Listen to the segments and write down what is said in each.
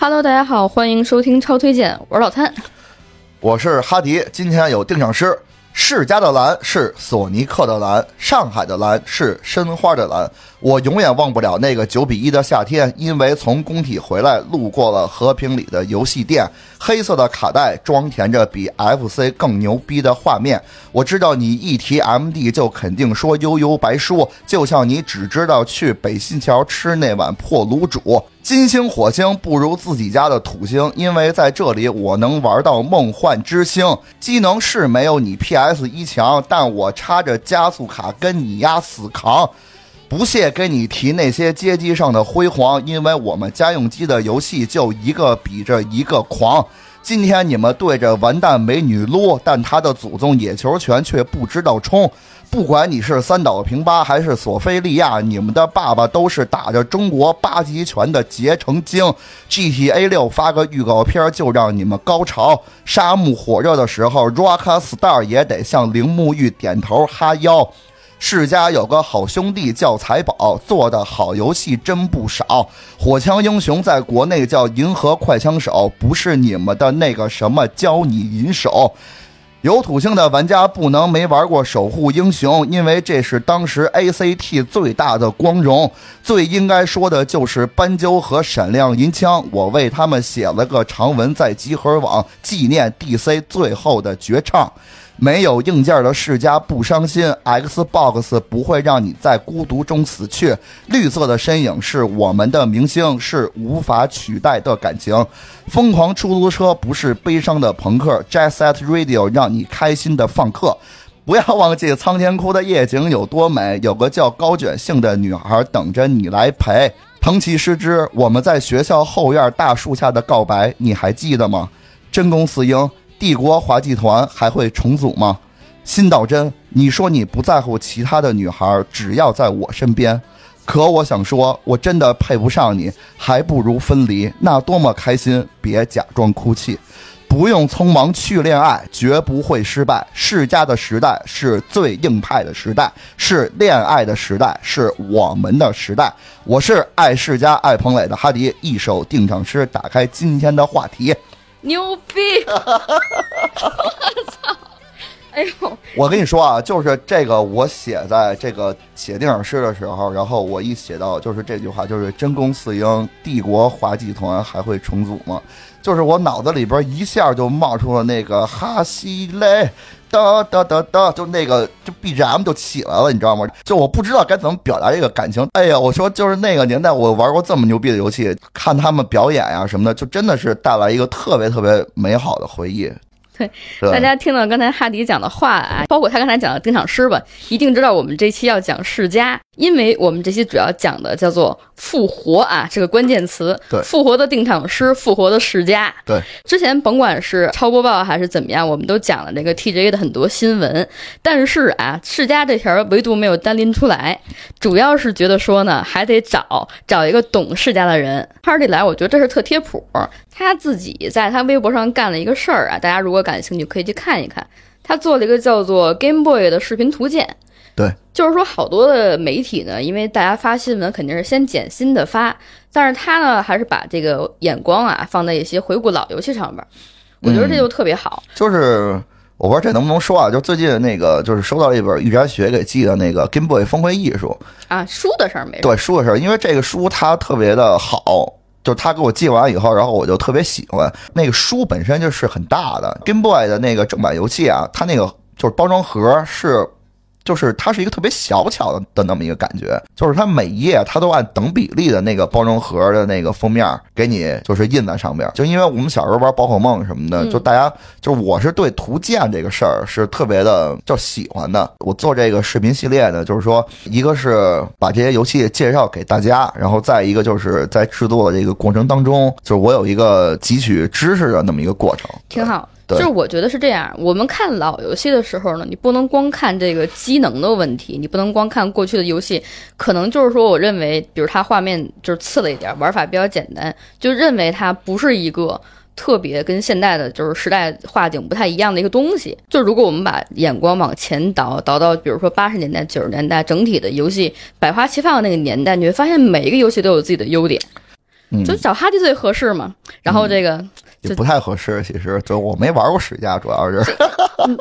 Hello，大家好，欢迎收听超推荐，我是老谭。我是哈迪，今天有定场诗。世家的蓝是索尼克的蓝，上海的蓝是申花的蓝。我永远忘不了那个九比一的夏天，因为从工体回来，路过了和平里的游戏店，黑色的卡带装填着比 FC 更牛逼的画面。我知道你一提 MD 就肯定说悠悠白书，就像你只知道去北新桥吃那碗破卤煮。金星火星不如自己家的土星，因为在这里我能玩到梦幻之星。机能是没有你 PS 一强，但我插着加速卡跟你丫死扛。不屑跟你提那些街机上的辉煌，因为我们家用机的游戏就一个比着一个狂。今天你们对着完蛋美女撸，但她的祖宗野球拳却不知道冲。不管你是三岛平八还是索菲利亚，你们的爸爸都是打着中国八极拳的结成精。GTA 六发个预告片就让你们高潮，沙漠火热的时候，Rockstar 也得向铃木玉点头哈腰。世家有个好兄弟叫财宝，做的好游戏真不少。火枪英雄在国内叫银河快枪手，不是你们的那个什么教你银手。有土星的玩家不能没玩过守护英雄，因为这是当时 ACT 最大的光荣。最应该说的就是斑鸠和闪亮银枪，我为他们写了个长文在集合网纪念 DC 最后的绝唱。没有硬件的世家不伤心，Xbox 不会让你在孤独中死去。绿色的身影是我们的明星，是无法取代的感情。疯狂出租车不是悲伤的朋克，Jet Set Radio 让你开心的放客。不要忘记苍天哭的夜景有多美，有个叫高卷杏的女孩等着你来陪。藤崎诗织，我们在学校后院大树下的告白，你还记得吗？真宫四英。帝国滑稽团还会重组吗？辛岛真，你说你不在乎其他的女孩，只要在我身边。可我想说，我真的配不上你，还不如分离，那多么开心！别假装哭泣，不用匆忙去恋爱，绝不会失败。世家的时代是最硬派的时代，是恋爱的时代，是我们的时代。我是爱世家爱彭磊的哈迪，一首定场诗打开今天的话题。牛逼！我操！哎呦，我跟你说啊，就是这个，我写在这个写电影诗的时候，然后我一写到就是这句话，就是真宫四英，帝国滑稽团还会重组吗？就是我脑子里边一下就冒出了那个哈西雷。哒哒哒哒，就那个就 BGM 就起来了，你知道吗？就我不知道该怎么表达这个感情。哎呀，我说就是那个年代，我玩过这么牛逼的游戏，看他们表演呀什么的，就真的是带来一个特别特别美好的回忆。对，大家听到刚才哈迪讲的话啊，包括他刚才讲的定场诗吧，一定知道我们这期要讲世家，因为我们这期主要讲的叫做复活啊，这个关键词。对，复活的定场诗，复活的世家。对，之前甭管是超播报还是怎么样，我们都讲了这个 TJ 的很多新闻，但是啊，世家这条唯独没有单拎出来，主要是觉得说呢，还得找找一个懂世家的人。哈迪来，我觉得这是特贴谱。他自己在他微博上干了一个事儿啊，大家如果感兴趣可以去看一看。他做了一个叫做 Game Boy 的视频图鉴。对，就是说好多的媒体呢，因为大家发新闻肯定是先捡新的发，但是他呢还是把这个眼光啊放在一些回顾老游戏上边。我觉得这就特别好。就是我不知道这能不能说啊，就最近那个就是收到一本玉山雪给寄的那个 Game Boy 峰回艺术啊，书的事儿没对书的事儿，因为这个书它特别的好。就是他给我寄完以后，然后我就特别喜欢那个书本身就是很大的 Game Boy 的那个正版游戏啊，它那个就是包装盒是。就是它是一个特别小巧的的那么一个感觉，就是它每一页它都按等比例的那个包装盒的那个封面给你就是印在上边。就因为我们小时候玩宝可梦什么的，就大家就是我是对图鉴这个事儿是特别的就喜欢的。我做这个视频系列呢，就是说一个是把这些游戏介绍给大家，然后再一个就是在制作的这个过程当中，就是我有一个汲取知识的那么一个过程，挺好。就是我觉得是这样，我们看老游戏的时候呢，你不能光看这个机能的问题，你不能光看过去的游戏，可能就是说，我认为，比如它画面就是次了一点，玩法比较简单，就认为它不是一个特别跟现代的，就是时代画景不太一样的一个东西。就如果我们把眼光往前倒，倒到比如说八十年代、九十年代，整体的游戏百花齐放的那个年代，你会发现每一个游戏都有自己的优点。嗯就找哈迪最合适嘛。然后这个也不太合适。其实就我没玩过史家，主要是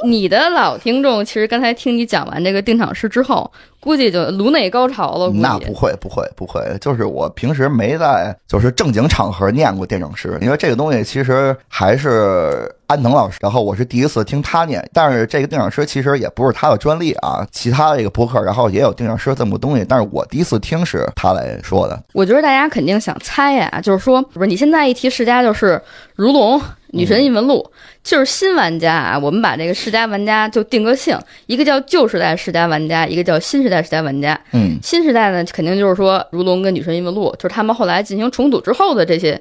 你你的老听众，其实刚才听你讲完这个定场诗之后，估计就颅内高潮了。那不会不会不会，就是我平时没在就是正经场合念过电整诗，因为这个东西其实还是安藤老师，然后我是第一次听他念，但是这个电影诗其实也不是他的专利啊，其他的一个博客然后也有电影诗这么个东西，但是我第一次听是他来说的。我觉得大家肯定想猜呀，就是说，不是你现在一提世嘉就是如龙、女神异闻录，就是新玩家啊。我们把这个世嘉玩家就定个性，一个叫旧时代世嘉玩家，一个叫新时代世嘉玩家。嗯，新时代呢，肯定就是说如龙跟女神异闻录，就是他们后来进行重组之后的这些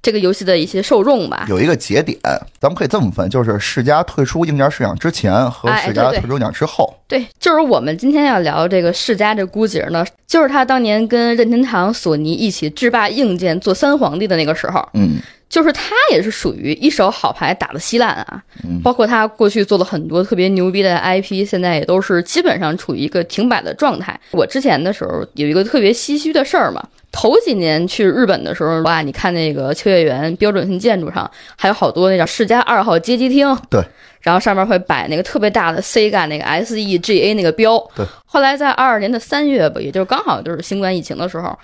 这个游戏的一些受众吧。有一个节点，咱们可以这么分，就是世嘉退出硬件市场之前和世嘉退出硬件之后。对，就是我们今天要聊这个世嘉这姑姐儿呢，就是他当年跟任天堂、索尼一起制霸硬件做三皇帝的那个时候。嗯，就是他也是属于一手好牌打的稀烂啊，嗯包括他过去做了很多特别牛逼的 IP，现在也都是基本上处于一个停摆的状态。我之前的时候有一个特别唏嘘的事儿嘛，头几年去日本的时候，哇，你看那个秋叶原标准性建筑上还有好多那叫世嘉二号街机厅，对，然后上面会摆那个特别大的 Sega 那个 SEGA 那个标，对。后来在二二年的三月吧，也就是刚好就是新冠疫情的时候，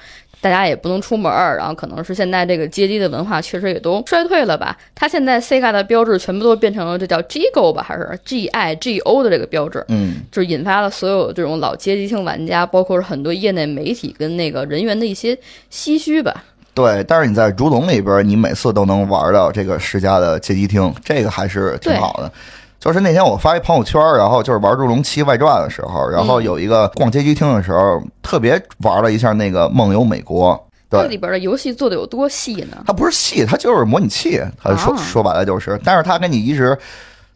大家也不能出门儿，然后可能是现在这个街机的文化确实也都 衰退了吧。它现在 Sega 的标志全部都变成了这叫 Gigo 吧，还是 G I G O 的这个标志，嗯，就是引发了所有这种老街机厅玩家，包括是很多业内媒体跟那个人员的一些唏嘘吧。对，但是你在竹龙里边，你每次都能玩到这个世嘉的街机厅，这个还是挺好的。就是那天我发一朋友圈，然后就是玩《如龙七外传》的时候，然后有一个逛街机厅的时候，特别玩了一下那个梦游美国。对，这里边的游戏做的有多细呢？它不是细，它就是模拟器。它说、啊说白了就是，但是它跟你一直，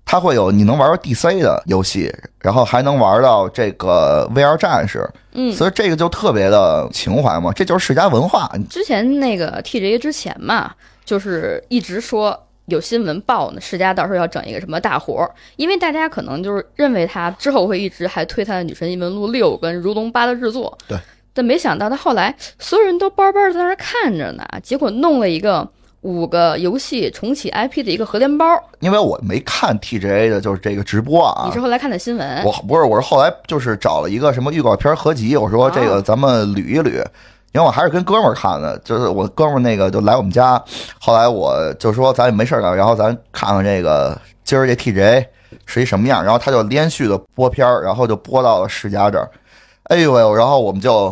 它会有你能玩到 DC 的游戏，然后还能玩到这个 VR 战士。嗯所以这个就特别的情怀嘛，这就是世家文化。之前那个 TGA 之前嘛，就是一直说有新闻报呢，世嘉到时候要整一个什么大活儿，因为大家可能就是认为他之后会一直还推他的《女神异闻录六》跟《如龙八》的制作，对，但没想到他后来所有人都班班在那儿看着呢，结果弄了一个五个游戏重启 IP 的一个核联包。因为我没看 TGA 的，就是这个直播啊。你是后来看的新闻？我不是，我是后来就是找了一个什么预告片合集，我说这个啊咱们捋一捋，因为我还是跟哥们儿看的，就是我哥们儿那个就来我们家，后来我就说咱也没事儿干，然后咱看看这个今儿这 TJ 是一什么样，然后他就连续的播片儿，然后就播到了世家这儿，哎呦喂，然后我们就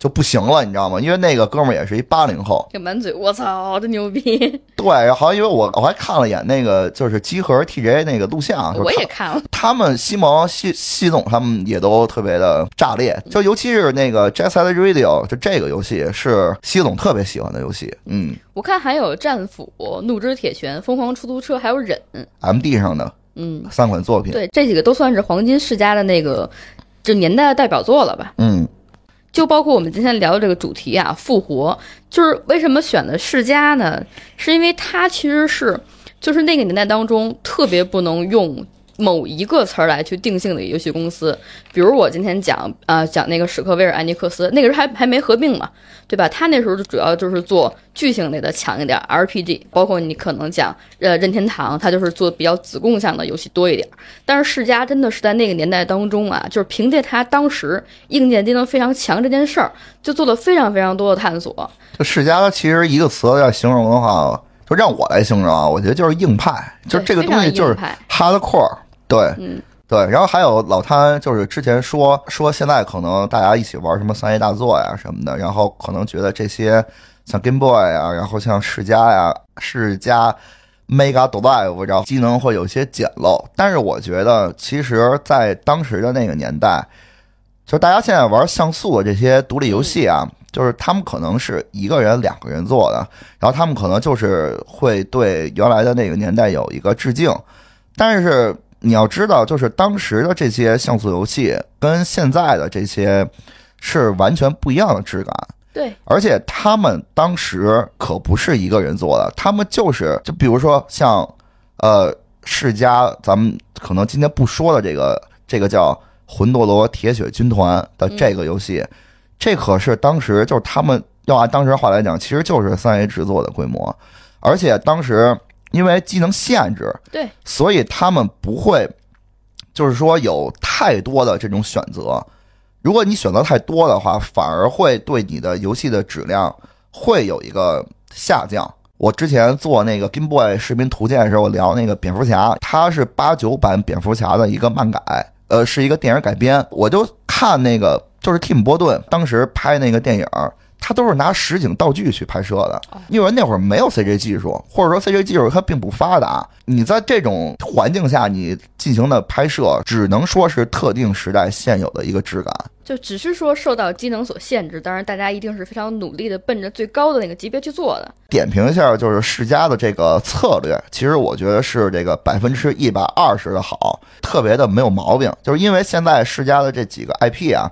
就不行了，你知道吗？因为那个哥们儿也是一八零后，就满嘴我操，真牛逼！对，然后好像因为我我还看了眼那个就是集合 TGA 那个录像，我也看了，他们西蒙、西西总他们也都特别的炸裂，就尤其是那个《Jet Set Radio》，就这个游戏是西总特别喜欢的游戏。嗯我看还有战斧、怒之铁拳、疯狂出租车，还有忍，，MD 上的嗯。三款作品。对，这几个都算是黄金世家的那个这年代的代表作了吧？嗯，就包括我们今天聊的这个主题啊，复活，就是为什么选的世家呢？是因为它其实是就是那个年代当中特别不能用。某一个词儿来去定性的一个游戏公司，比如我今天讲啊、讲那个史克威尔艾尼克斯，那个时候还还没合并嘛，对吧？他那时候就主要就是做剧情类的强一点 RPG，包括你可能讲呃任天堂，它就是做比较子供向的游戏多一点。但是世嘉真的是在那个年代当中啊，就是凭借它当时硬件机能非常强这件事儿，就做了非常非常多的探索。就世嘉其实一个词要形容的话，就让我来形容啊，我觉得就是硬派，就是这个东西就是 hardcore。对，嗯，对，然后还有老摊，就是之前说说现在可能大家一起玩什么三 A 大作呀什么的，然后可能觉得这些像 Game Boy 呀，然后像世嘉呀、世嘉 Mega Drive，然后机能会有些简陋。但是我觉得，其实，在当时的那个年代，就是大家现在玩像素的这些独立游戏啊，就是他们可能是一个人、两个人做的，然后他们可能就是会对原来的那个年代有一个致敬，但是。你要知道，就是当时的这些像素游戏跟现在的这些是完全不一样的质感，对，而且他们当时可不是一个人做的，他们就是就比如说像呃世嘉，咱们可能今天不说的这个这个叫《魂斗罗铁血军团》的这个游戏，这可是当时就是他们要按当时话来讲，其实就是三 A 制作的规模，而且当时因为技能限制，对，所以他们不会，就是说有太多的这种选择。如果你选择太多的话，反而会对你的游戏的质量会有一个下降。我之前做那个 Game Boy 视频图鉴的时候，我聊那个蝙蝠侠，它是八九版蝙蝠侠的一个漫改，呃，是一个电影改编。我就看那个，就是蒂姆·波顿当时拍那个电影，他都是拿实景道具去拍摄的，因为那会儿没有 CG 技术，或者说 CG 技术它并不发达。你在这种环境下，你进行的拍摄，只能说是特定时代现有的一个质感。就只是说受到机能所限制，当然大家一定是非常努力的奔着最高的那个级别去做的。点评一下，就是世嘉的这个策略，其实我觉得是这个百分之一百二十的好，特别的没有毛病。就是因为现在世嘉的这几个 IP 啊，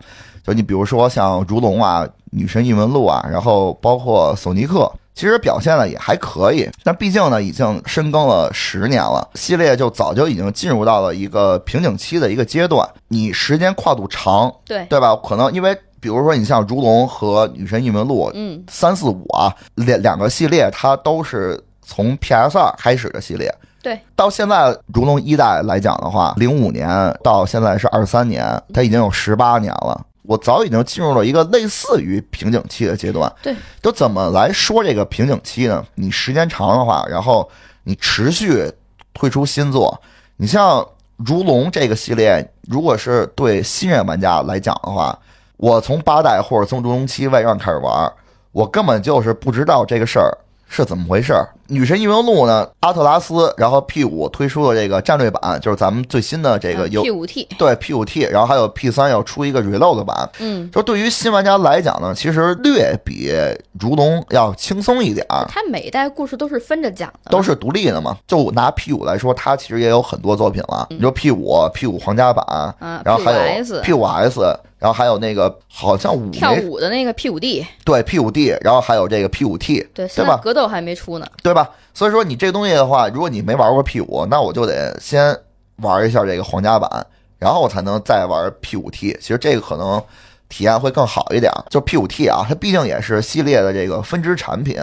就你比如说像如龙啊、女神异闻录啊，然后包括索尼克。其实表现的也还可以，但毕竟呢已经深耕了十年了，系列就早就已经进入到了一个瓶颈期的一个阶段。你时间跨度长，对对吧？可能因为比如说你像如龙和女神异闻录，嗯，三四五啊两两个系列，它都是从 PS 二开始的系列。对，到现在如龙一代来讲的话，零五年到现在是二三年，它已经有十八年了。我早已经进入了一个类似于瓶颈期的阶段。对，就怎么来说这个瓶颈期呢？你时间长的话，然后你持续推出新作，你像如龙这个系列，如果是对新人玩家来讲的话，我从八代或者从如龙七外传开始玩，我根本就是不知道这个事儿是怎么回事儿。女神异闻录呢？阿特拉斯，然后 P 五推出的这个战略版，就是咱们最新的这个有 P 五 T，对 P 五 T，然后还有 P 三要出一个 Reload 版。嗯，就对于新玩家来讲呢，其实略比如龙要轻松一点儿。它每一代故事都是分着讲的，都是独立的嘛。就拿 P 五来说，它其实也有很多作品了。你说 P 五、P 五皇家版，嗯然后还有 P5S P 五 S，然后还有那个好像五跳舞的那个 P 五 D，对 P 五 D，然后还有这个 P 五 T，对，对吧？格斗还没出呢。对吧？所以说你这东西的话，如果你没玩过 P 五，那我就得先玩一下这个皇家版，然后我才能再玩 P 五 T。其实这个可能体验会更好一点。就 P 五 T 啊，它毕竟也是系列的这个分支产品，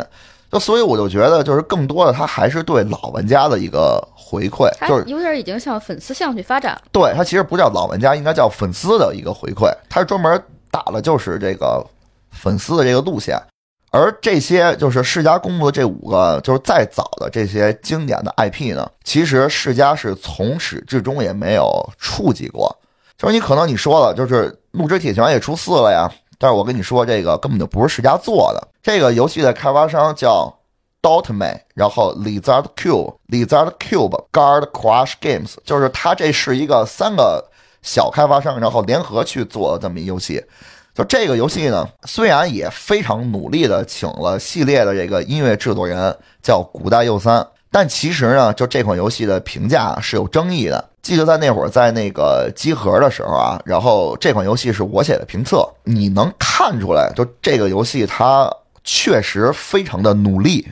就所以我就觉得，就是更多的它还是对老玩家的一个回馈，它就是有点已经向粉丝向去发展。对它其实不叫老玩家，应该叫粉丝的一个回馈，它是专门打了就是这个粉丝的这个路线。而这些就是世嘉公布的这五个，就是再早的这些经典的 IP 呢，其实世嘉是从始至终也没有触及过。就是你可能你说了，就是《怒之铁拳》也出四了呀，但是我跟你说，这个根本就不是世家做的。这个游戏的开发商叫 Dotman，然后 Lizard Cube、Lizard Cube、Guard Crush Games，就是它这是一个三个小开发商，然后联合去做的这么一游戏。就这个游戏呢，虽然也非常努力的请了系列的这个音乐制作人叫古代佑三，但其实呢，就这款游戏的评价是有争议的。记得在那会儿在那个集合的时候啊，然后这款游戏是我写的评测，你能看出来，就这个游戏它确实非常的努力，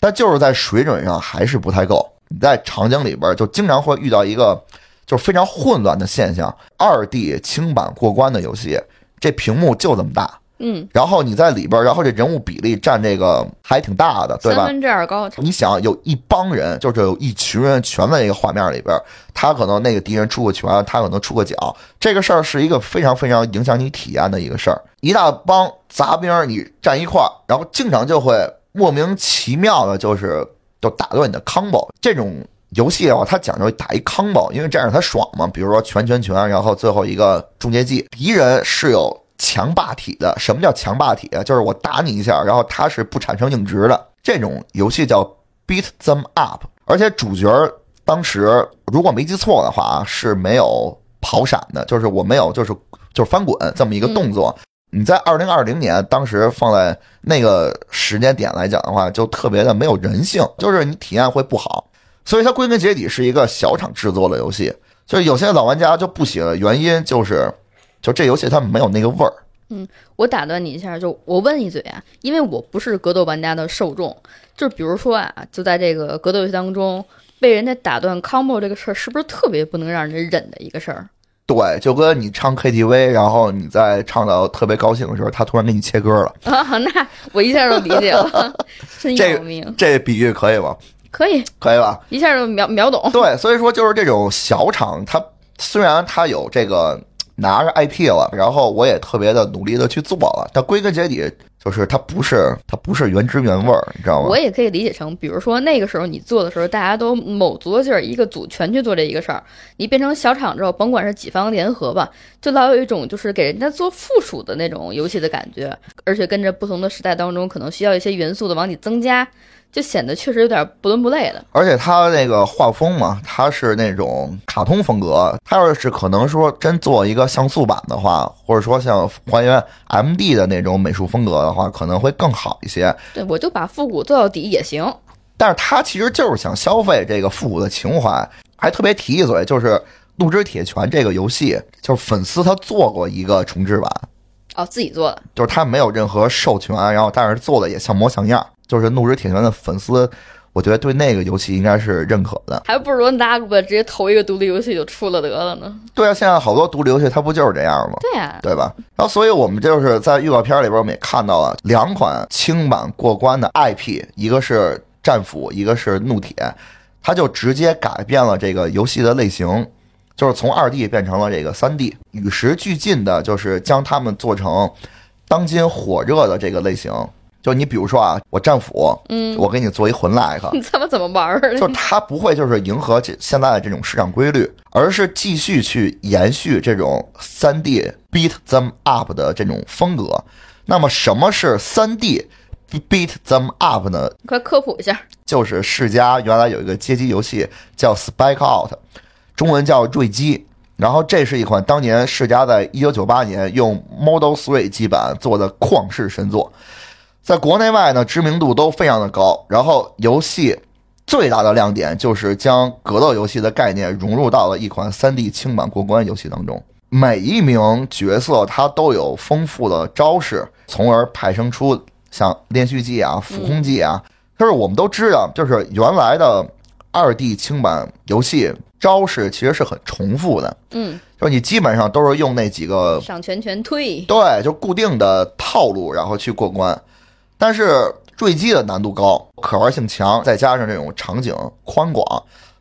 但就是在水准上还是不太够。你在场景里边就经常会遇到一个就是非常混乱的现象，二 D 轻版过关的游戏。这屏幕就这么大，嗯，然后你在里边，然后这人物比例占这个还挺大的，对吧？三分之二高，你想有一帮人，就是有一群人全在这个画面里边，他可能那个敌人出个拳，他可能出个脚，这个事儿是一个非常非常影响你体验的一个事儿。一大帮杂兵你站一块儿，然后经常就会莫名其妙的，就是就打断你的 combo。这种游戏的话，它讲究打一 combo，因为这样它爽嘛。比如说拳拳拳，然后最后一个终结技，敌人是有强霸体的。什么叫强霸体啊？就是我打你一下，然后它是不产生硬直的。这种游戏叫 beat them up，而且主角当时如果没记错的话啊，是没有跑闪的，就是我没有就是就是翻滚这么一个动作。你在二零二零年当时放在那个时间点来讲的话，就特别的没有人性，就是你体验会不好。所以它归根结底是一个小厂制作的游戏，就是有些老玩家就不喜欢的原因就是，就这游戏它没有那个味儿。嗯我打断你一下，就我问一嘴啊，因为我不是格斗玩家的受众，就比如说啊，就在这个格斗游戏当中，被人家打断 combo 这个事儿，是不是特别不能让人忍的一个事儿？对，就跟你唱 KTV，然后你在唱到特别高兴的时候，他突然给你切歌了。啊，那我一下就理解了，真这要命，这比喻可以吗？可以可以吧？一下就秒秒懂。对，所以说就是这种小厂，它虽然它有这个拿着 IP 了，然后我也特别的努力的去做了，但归根结底就是它不是它不是原汁原味儿，你知道吗我？也可以理解成，比如说那个时候你做的时候，大家都卯足了劲儿，一个组全去做这一个事儿。你变成小厂之后，甭管是几方联合吧，就老有一种就是给人家做附属的那种游戏的感觉，而且跟着不同的时代当中，可能需要一些元素的往里增加，就显得确实有点不伦不类的。而且它那个画风嘛，它是那种卡通风格。它要是可能说真做一个像素版的话，或者说像还原 MD 的那种美术风格的话，可能会更好一些。对我就把复古做到底也行。但是他其实就是想消费这个复古的情怀。还特别提一嘴，就是《怒之铁拳》这个游戏，就是粉丝他做过一个重置版，哦，自己做的，就是他没有任何授权，然后但是做的也像模像样。就是《怒之铁拳》的粉丝，我觉得对那个游戏应该是认可的。还不如拿过来直接投一个独立游戏就出了得了呢。对啊，现在好多独立游戏它不就是这样吗？对呀、对吧？然后，所以我们就是在预告片里边，我们也看到了两款轻版过关的 IP，一个是战斧，一个是怒铁，它就直接改变了这个游戏的类型，就是从二 D 变成了这个三 D，与时俱进的，就是将它们做成当今火热的这个类型。就你比如说啊，我战斧，嗯，我给你做一魂 like，你他妈怎么玩儿？就是它不会就是迎合这现在的这种市场规律，而是继续去延续这种三 D beat them up 的这种风格。那么什么是三 D beat them up 呢？你快科普一下。就是世嘉原来有一个街机游戏叫 Spike Out，中文叫瑞击。然后这是一款当年世嘉在一九九八年用 Model Three 基板做的旷世神作，在国内外呢知名度都非常的高。然后游戏最大的亮点就是将格斗游戏的概念融入到了一款 3D 轻版过关游戏当中。每一名角色他都有丰富的招式，从而派生出像连续技啊、俯空技啊。就是我们都知道，就是原来的二 D 轻版游戏招式其实是很重复的，嗯，就是你基本上都是用那几个上拳拳推，对，就固定的套路，然后去过关。但是坠机的难度高，可玩性强，再加上这种场景宽广，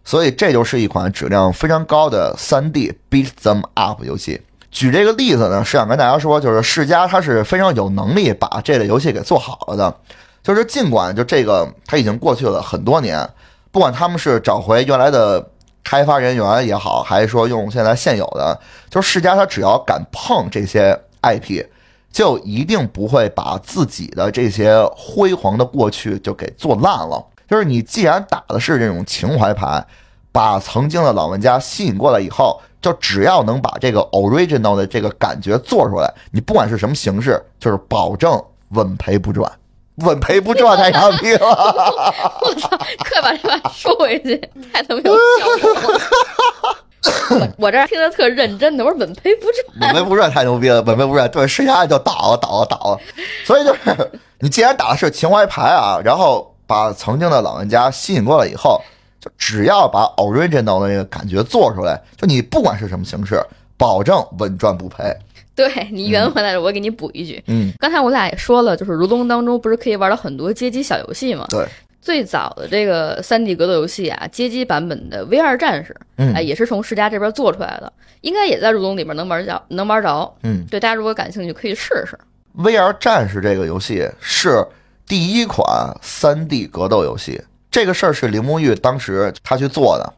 所以这就是一款质量非常高的3 D beat them up 游戏。举这个例子呢，是想跟大家说，就是世嘉它是非常有能力把这类游戏给做好了的。就是尽管就这个它已经过去了很多年，不管他们是找回原来的开发人员也好，还是说用现在现有的，就是世嘉它只要敢碰这些 IP，就一定不会把自己的这些辉煌的过去就给做烂了。就是你既然打的是这种情怀牌，把曾经的老玩家吸引过来以后，就只要能把这个 original 的这个感觉做出来，你不管是什么形式，就是保证稳赔不赚。稳赔不赚太傻逼了，我操！快把这话收回去，太他妈有效果了。我我这儿听得特认真的，我说稳赔不赚。稳赔不赚太牛逼了，稳赔不赚，对，剩下就倒了，倒了，倒了。所以就是，你既然打的是情怀牌啊，然后把曾经的老玩家吸引过来以后，就只要把 original 的那个感觉做出来，就你不管是什么形式，保证稳赚不赔。对你圆回来了，我给你补一句。嗯，刚才我俩也说了，就是如龙当中不是可以玩到很多街机小游戏吗？对，最早的这个三 D 格斗游戏啊，街机版本的 VR 战士，嗯哎，也是从世嘉这边做出来的，应该也在入冬里面能玩着，能玩着。嗯对，大家如果感兴趣，可以试试。，VR 战士这个游戏是第一款 3D 格斗游戏，这个事儿是铃木玉当时他去做的。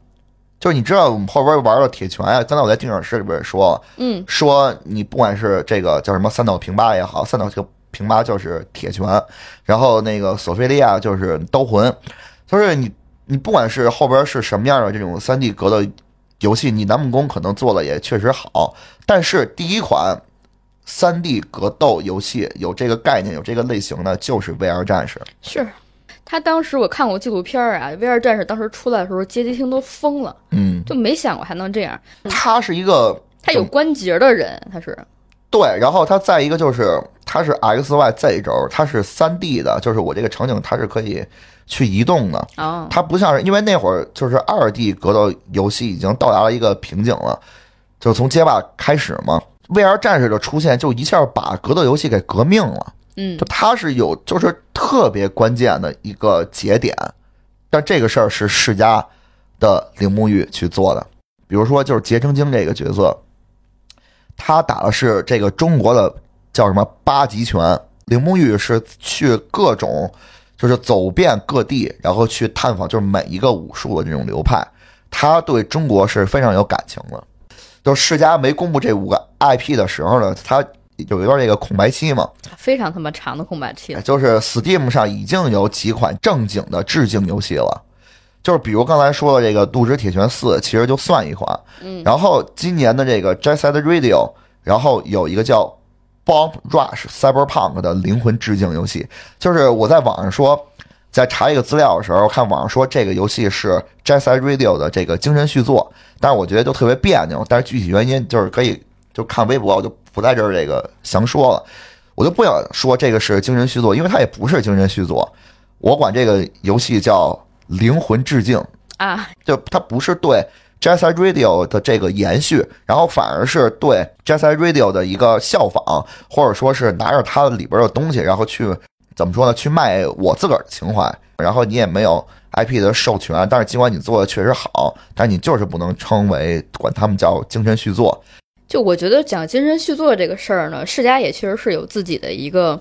就是你知道我们后边玩的铁拳啊，刚才我在定场室里边也说了，嗯，说你不管是这个叫什么三岛平八也好，三岛平八就是铁拳，然后那个索菲利亚就是刀魂，就是你你不管是后边是什么样的这种三 D 格斗游戏，你南梦宫可能做的也确实好，但是第一款三 D 格斗游戏有这个概念、有这个类型的，就是 VR 战士。是。他当时我看过纪录片儿啊，VR 战士当时出来的时候，街机厅都疯了，嗯，就没想过还能这样。他是一个他有关节的人，他是对，然后他再一个就是它是 X Y Z 轴，它是三 D 的，就是我这个场景它是可以去移动的。哦，它不像是因为那会儿就是二 D 格斗游戏已经到达了一个瓶颈了，就是从街霸开始嘛，VR 战士的出现就一下把格斗游戏给革命了。嗯就，它是有就是特别关键的一个节点，但这个事儿是世嘉的铃木玉去做的。比如说，就是结成精这个角色，他打的是这个中国的叫什么八极拳，铃木玉是去各种就是走遍各地，然后去探访就是每一个武术的这种流派，他对中国是非常有感情的。就世嘉没公布这五个 IP 的时候呢，他有一段这个空白期嘛，非常他妈长的空白期。就是 Steam 上已经有几款正经的致敬游戏了，就是比如刚才说的这个《度之铁拳四》，其实就算一款。嗯，然后今年的这个 Jet Set Radio，然后有一个叫 Bomb Rush Cyberpunk 的灵魂致敬游戏，就是我在网上说，在查一个资料的时候，看网上说这个游戏是 Jet Set Radio 的这个精神续作，但是我觉得就特别别扭，但是具体原因就是可以就看微博，我就不在这儿这个详说了。我就不想说这个是精神续作，因为它也不是精神续作。我管这个游戏叫灵魂致敬，啊，就它不是对 Set Radio 的这个延续，然后反而是对 Jazz Radio 的一个效仿，或者说是拿着它里边的东西，然后去怎么说呢？去卖我自个儿的情怀。然后你也没有 IP 的授权，但是尽管你做的确实好，但你就是不能称为管他们叫精神续作。就我觉得讲精神续作这个事儿呢，世家也确实是有自己的一个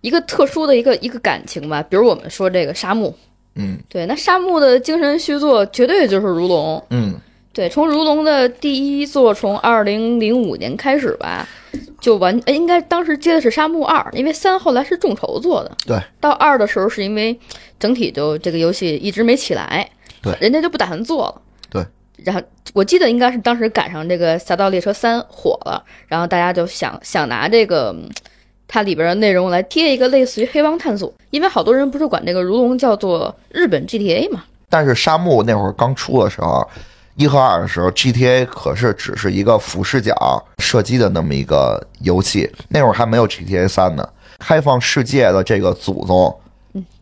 一个特殊的一个一个感情吧。比如我们说这个沙漠，嗯对，那沙漠的精神续作绝对就是如龙。嗯，对，从如龙的第一作从二零零五年开始吧，就完，哎应该当时接的是沙漠二，因为三后来是众筹做的。对，到二的时候是因为整体就这个游戏一直没起来，对人家就不打算做了。对，然后我记得应该是当时赶上这个《侠盗猎车三》火了，然后大家就想想拿这个。嗯它里边的内容来贴一个类似于黑帮探索，因为好多人不是管这个如龙叫做日本 GTA 嘛，但是沙漠那会儿刚出的时候，一和二的时候，GTA 可是只是一个俯视角射击的那么一个游戏，那会儿还没有 GTA 三呢。开放世界的这个祖宗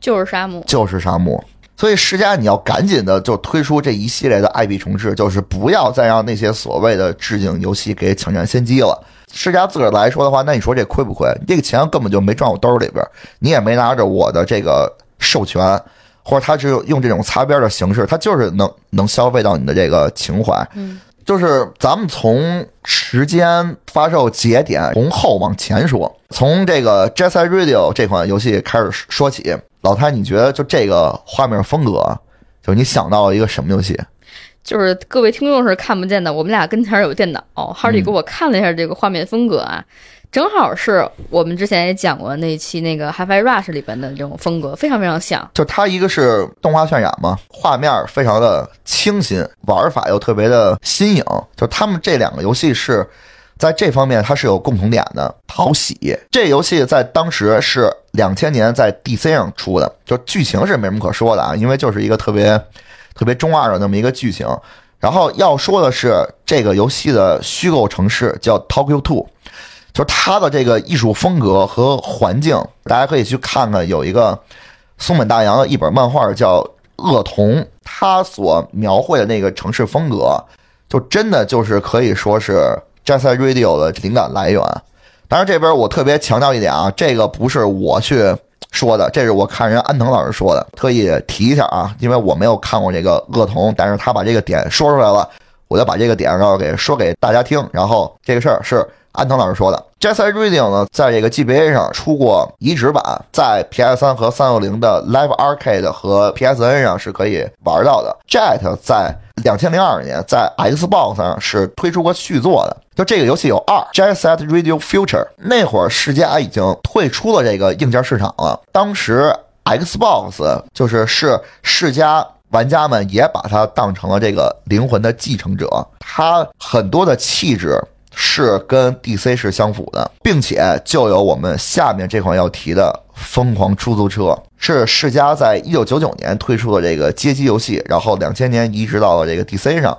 就是沙漠。就是沙漠，所以世嘉你要赶紧的就推出这一系列的 IP 重置，就是不要再让那些所谓的致敬游戏给抢占先机了。世嘉自个儿来说的话，那你说这亏不亏？这个钱根本就没赚我兜里边，你也没拿着我的这个授权，或者他只有用这种擦边的形式，他就是能能消费到你的这个情怀。嗯，就是咱们从时间发售节点从后往前说，从这个《Jet Set Radio》这款游戏开始说起。老太，你觉得就这个画面风格，就你想到了一个什么游戏？就是各位听众是看不见的，我们俩跟前有电脑，哈利给我看了一下这个画面风格啊，正好是我们之前也讲过那期那个《Hi-Fi Rush》里边的这种风格，非常非常像。就它一个是动画渲染嘛，画面非常的清新，玩法又特别的新颖。就他们这两个游戏是在这方面它是有共同点的，讨喜。这游戏在当时是两千年在 DC 上出的，就剧情是没什么可说的啊，因为就是一个特别特别中二的那么一个剧情。然后要说的是，这个游戏的虚构城市叫 Tokyo Two，就是它的这个艺术风格和环境，大家可以去看看，有一个松本大洋的一本漫画叫《恶童》，他所描绘的那个城市风格，就真的就是可以说是 Jet Set Radio 的灵感来源。当然，这边我特别强调一点啊，这个不是我去说的，这是我看人安藤老师说的，特意提一下啊，因为我没有看过这个《恶童》，但是他把这个点说出来了，我就把这个点然后给说给大家听。然后这个事儿是安藤老师说的。Jet Set Radio 呢，在这个 GBA 上出过移植版，在 PS 3和360的 Live Arcade 和 PSN 上是可以玩到的。Jet 在2002年在 Xbox 上是推出过续作的，就这个游戏有二 Jet Set Radio Future。那会儿世嘉已经退出了这个硬件市场了，当时 Xbox 就是是世嘉。玩家们也把它当成了这个灵魂的继承者，它很多的气质是跟 DC 是相符的，并且就有我们下面这款要提的《疯狂出租车》，是世嘉在一九九九年推出的这个街机游戏，然后两千年移植到了这个 DC 上。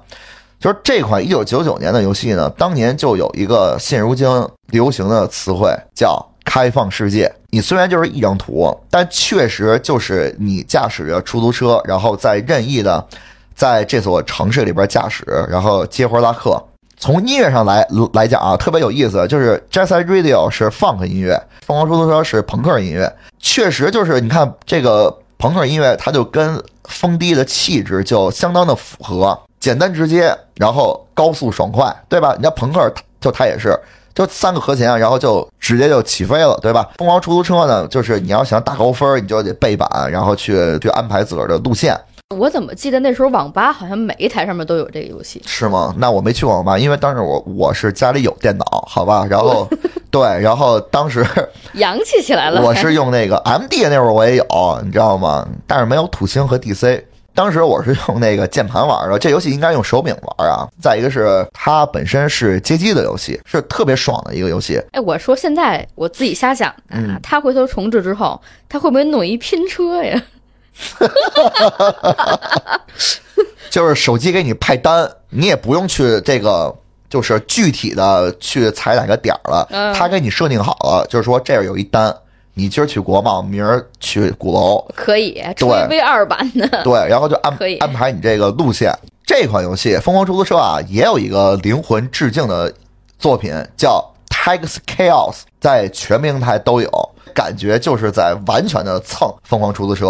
就是这款一九九九年的游戏呢，当年就有一个现如今流行的词汇叫“开放世界”。你虽然就是一张图，但确实就是你驾驶着出租车，然后在任意的在这所城市里边驾驶，然后接活拉客。从音乐上来来讲啊，特别有意思，就是 Jazz Radio 是 funk 音乐，疯狂出租车是朋克音乐，确实就是你看这个朋克音乐，它就跟风低的气质就相当的符合，简单直接，然后高速爽快，对吧？你看朋克就它也是。就三个和弦，然后就直接就起飞了，对吧？疯狂出租车呢，就是你要想打高分，你就得背板，然后去去安排自个儿的路线。我怎么记得那时候网吧好像每一台上面都有这个游戏？是吗？那我没去过网吧，因为当时我我是家里有电脑，好吧？然后 对，然后当时洋气起来了。我是用那个 MD，那会儿我也有，你知道吗？但是没有土星和 DC。当时我是用那个键盘玩的，这游戏应该用手柄玩啊。再一个是它本身是街机的游戏，是特别爽的一个游戏。哎，我说现在我自己瞎想啊，他回头重置之后，他会不会弄一拼车呀？就是手机给你派单，你也不用去这个，就是具体的去踩哪个点儿了，他给你设定好了，就是说这儿有一单。你今儿去国贸，明儿去鼓楼，可以，对 V 二版的，对，然后就安安排你这个路线。这款游戏《疯狂出租车》啊，也有一个灵魂致敬的作品，叫《Tax Chaos》，在全平台都有，感觉就是在完全的蹭《疯狂出租车》。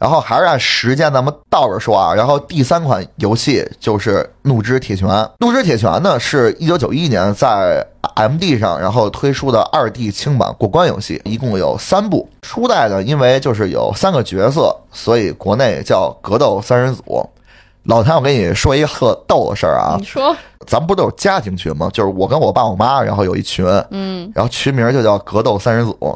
然后还是按时间咱们倒着说啊，然后第三款游戏就是《怒之铁拳》。《怒之铁拳》呢是一九九一年在 MD 上然后推出的二 D 轻版过关游戏，一共有三部。初代呢，因为就是有三个角色，所以国内叫格斗三人组。老谭，我跟你说一个特逗的事儿啊，你说，咱不都有家庭群吗？就是我跟我爸我妈，然后有一群，嗯，然后群名就叫格斗三人组。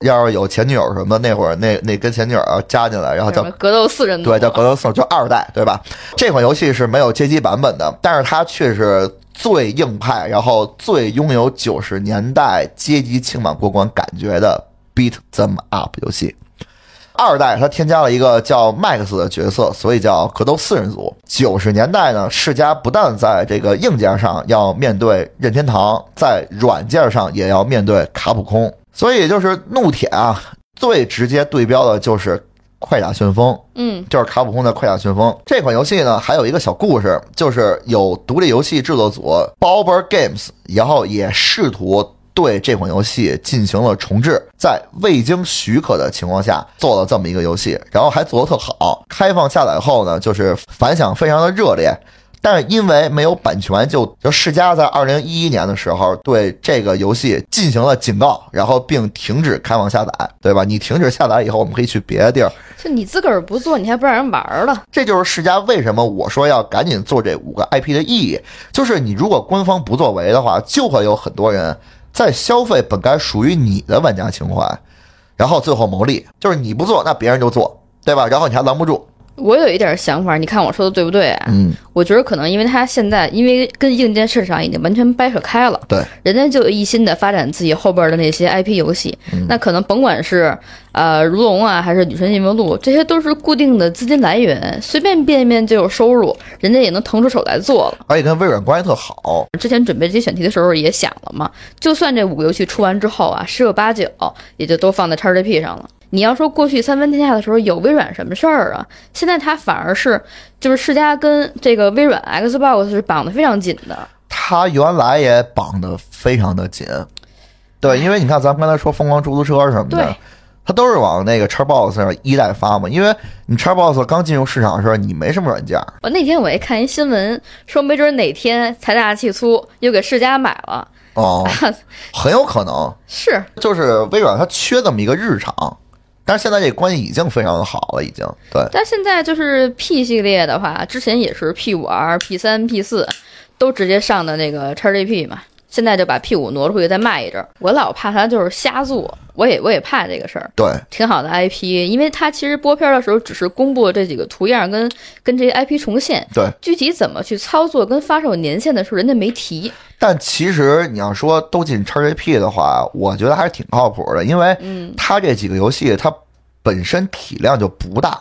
要是有前女友什么，那会儿那那跟前女友加进来，然后叫格斗四人组，对，叫格斗四，就二代，对吧？这款游戏是没有街机版本的，但是它却是最硬派，然后最拥有九十年代街机轻版过关感觉的 Beat Them Up 游戏。二代它添加了一个叫 Max 的角色，所以叫格斗四人组。九十年代呢，世嘉不但在这个硬件上要面对任天堂，在软件上也要面对卡普空。所以就是怒铁啊，最直接对标的就是快打旋风，嗯，就是卡普空的快打旋风这款游戏呢，还有一个小故事，就是有独立游戏制作组 b o b b e r Games，然后也试图对这款游戏进行了重置，在未经许可的情况下做了这么一个游戏，然后还做得特好，开放下载后呢，就是反响非常的热烈。但是因为没有版权，就就世嘉在二零一一年的时候对这个游戏进行了警告，然后并停止开放下载，对吧？你停止下载以后，我们可以去别的地儿。就你自个儿不做，你还不让人玩了？这就是世嘉为什么我说要赶紧做这五个 IP 的意义。就是你如果官方不作为的话，就会有很多人在消费本该属于你的玩家情怀，然后最后牟利。就是你不做，那别人就做，对吧？然后你还拦不住。我有一点想法，你看我说的对不对？嗯，我觉得可能因为他现在因为跟硬件市场已经完全掰扯开了，对，人家就一心的发展自己后边的那些 IP 游戏，那可能甭管是呃如龙啊，还是女神异闻录，这些都是固定的资金来源，随便变一变就有收入，人家也能腾出手来做了，而且跟微软关系特好。之前准备这些选题的时候也想了嘛，就算这五个游戏出完之后啊，十有八九也就都放在 XGP 上了。你要说过去三分天下的时候有微软什么事儿啊？现在它反而是就是世嘉跟这个微软 Xbox 是绑得非常紧的。它原来也绑得非常的紧，对，因为你看咱们刚才说疯狂出租车什么的，它都是往那个 Xbox 上一代发嘛。因为你 Xbox 刚进入市场的时候，你没什么软件。我那天我一看一新闻，说没准哪天财大气粗又给世嘉买了。哦，很有可能 是，就是微软它缺这么一个日常。但是现在这关系已经非常好了，已经对。但现在就是 P 系列的话，之前也是 P 五 R、P 三、P 四都直接上的那个叉 gp 嘛，现在就把 P 五挪出去再卖一阵儿。我老怕他就是瞎做，我也我也怕这个事儿。对，挺好的 IP，因为他其实播片的时候只是公布了这几个图样跟跟这些 IP 重现，对，具体怎么去操作跟发售年限的时候，人家没提。但其实你要说都进 XGP 的话，我觉得还是挺靠谱的，因为它这几个游戏它本身体量就不大。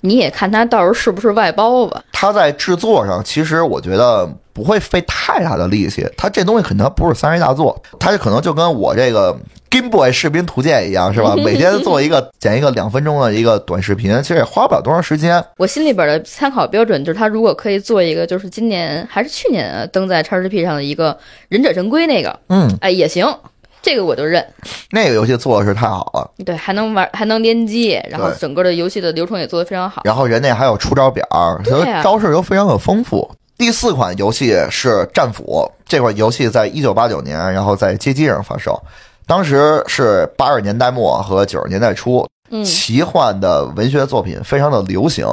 你也看它到时候是不是外包吧。它在制作上，其实我觉得不会费太大的力气。它这东西肯定不是三 A 大作，它可能就跟我这个 Game Boy 视频图鉴一样，是吧？每天做一个剪一个两分钟的一个短视频，其实也花不了多长时间。我心里边的参考标准就是，他如果可以做一个，就是今年还是去年啊登在 XGP 上的一个《忍者神龟》那个，嗯，哎也行，这个我就认。那个游戏做的是太好了，对，还能玩，还能联机，然后整个的游戏的流程也做得非常好。然后人家还有出招表，所以啊招式又非常的丰富。第四款游戏是《战斧》，这款游戏在一九八九年，然后在街机上发售，当时是八十年代末和九十年代初，嗯奇幻的文学作品非常的流行，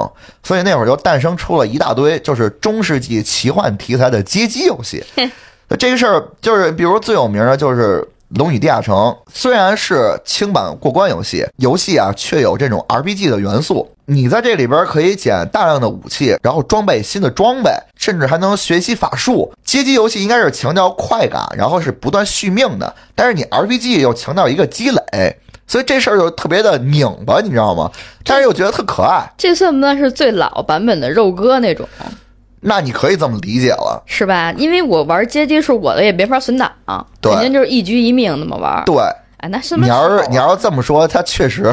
所以那会儿就诞生出了一大堆就是中世纪奇幻题材的街机游戏。这个事儿就是，比如最有名的就是《龙与地下城》，虽然是轻版过关游戏，游戏啊却有这种 RPG 的元素。你在这里边可以捡大量的武器，然后装备新的装备，甚至还能学习法术。街机游戏应该是强调快感，然后是不断续命的，但是你 RPG 又强调一个积累，所以这事儿就特别的拧巴，你知道吗？但是又觉得特可爱。这算不算是最老版本的肉鸽那种，那你可以这么理解了，是吧？因为我玩街机是，我的也没法存档，对肯定就是一局一命那么玩。对。哎，那是你要是你要是这么说，他确实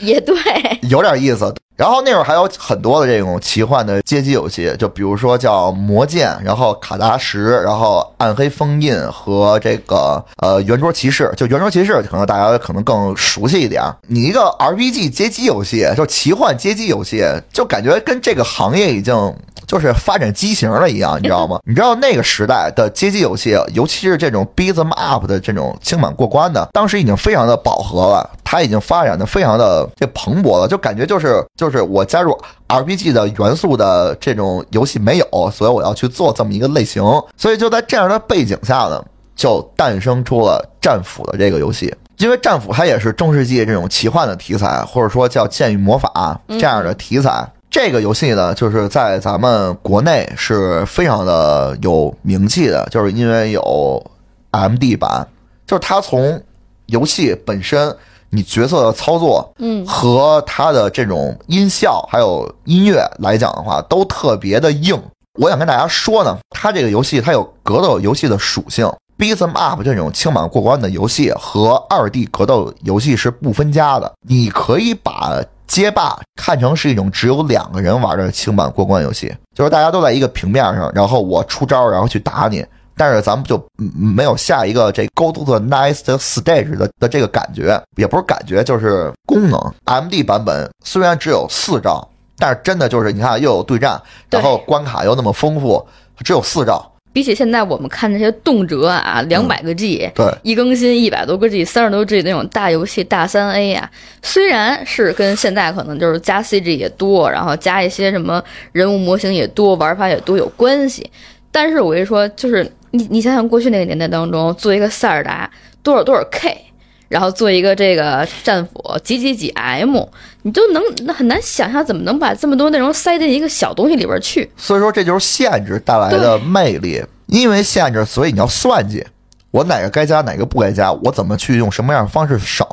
也对，有点意思。然后那会儿还有很多的这种奇幻的街机游戏，就比如说叫《魔剑》，然后卡达什，然后《暗黑封印》和这个呃圆桌骑士。就圆桌骑士，可能大家可能更熟悉一点。你一个 RPG 街机游戏，就奇幻街机游戏，就感觉跟这个行业已经就是发展畸形了一样，你知道吗？你知道那个时代的街机游戏，尤其是这种 beat them up 的这种轻版过关的，当时已经非常的饱和了，它已经发展的非常的这蓬勃了，就感觉就是就是我加入 RPG 的元素的这种游戏没有，所以我要去做这么一个类型，所以就在这样的背景下呢，就诞生出了战斧的这个游戏。因为战斧它也是中世纪这种奇幻的题材，或者说叫剑与魔法这样的题材。这个游戏呢，就是在咱们国内是非常的有名气的，就是因为有 MD 版，就是它从游戏本身，你角色的操作，嗯，和它的这种音效还有音乐来讲的话，都特别的硬。我想跟大家说呢，它这个游戏它有格斗游戏的属性，beat them up 这种轻板过关的游戏和二 D 格斗游戏是不分家的。你可以把街霸看成是一种只有两个人玩的轻板过关游戏，就是大家都在一个平面上，然后我出招，然后去打你。但是咱们就嗯没有下一个这 go to the next stage 的的这个感觉，也不是感觉，就是功能。MD 版本虽然只有四兆，但是真的就是你看又有对战，然后关卡又那么丰富，只有四兆。比起现在我们看那些动辄啊两百个 G，、对，一更新一百多个 G、三十多 G 那种大游戏大三 A 呀、虽然是跟现在可能就是加 CG 也多，然后加一些什么人物模型也多，玩法也多有关系，但是我跟你说，就是你你想想过去那个年代当中，做一个塞尔达多少多少 K。然后做一个这个战斧几几几 M，你都能很难想象怎么能把这么多内容塞进一个小东西里边去。所以说这就是限制带来的魅力。因为限制，所以你要算计，我哪个该加，哪个不该加，我怎么去用什么样的方式省。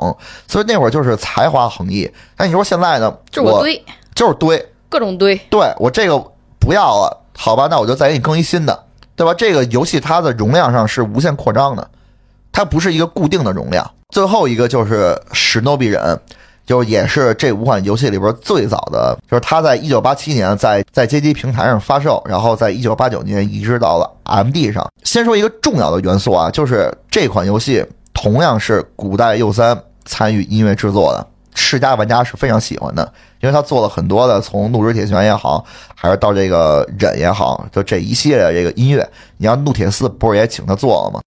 所以那会儿就是才华横溢。那你说现在呢？就是我堆，就是堆，各种堆，对我这个不要了，好吧，那我就再给你更一新的，对吧？这个游戏它的容量上是无限扩张的，它不是一个固定的容量。最后一个就是史诺比人，就也是这五款游戏里边最早的，就是它在一九八七年在在街机平台上发售，然后在一九八九年移植到了 MD 上。先说一个重要的元素啊，就是这款游戏同样是古代佑三参与音乐制作的。世家玩家是非常喜欢的，因为他做了很多的，从怒之铁拳也好，还是到这个忍也好，就这一系列的这个音乐。你像怒铁四不是也请他做了吗？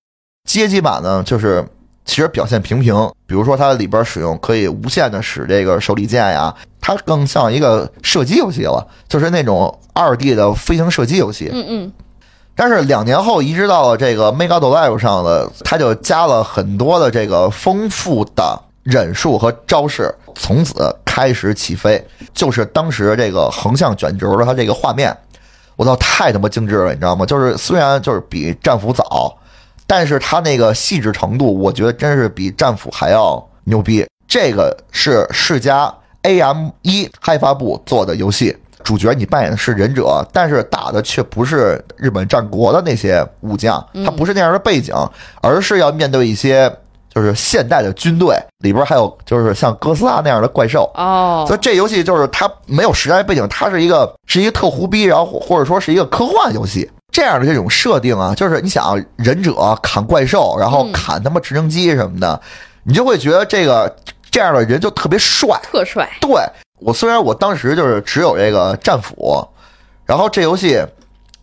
街机版呢，就是其实表现平平，比如说它里边使用可以无限的使这个手里剑呀，它更像一个射击游戏了，就是那种二 D 的飞行射击游戏。嗯嗯，但是两年后移植到了这个 Mega Drive 上的，它就加了很多的这个丰富的忍术和招式，从此开始起飞。就是当时这个横向卷轴的它这个画面，我操，太他妈精致了，你知道吗？就是虽然就是比战斧早，但是它那个细致程度，我觉得真是比战斧还要牛逼。这个是世嘉 AM 一开发部做的游戏，主角你扮演的是忍者，但是打的却不是日本战国的那些武将，他不是那样的背景，而是要面对一些就是现代的军队里边还有就是像哥斯拉那样的怪兽。哦，所以这游戏就是它没有时代背景，它是一个是一个特胡逼，然后或者说是一个科幻游戏。这样的这种设定啊，就是你想啊忍者砍怪兽，然后嗯砍他妈直升机什么的，你就会觉得这个这样的人就特别帅。特帅，对我虽然我当时就是只有这个战斧，然后这游戏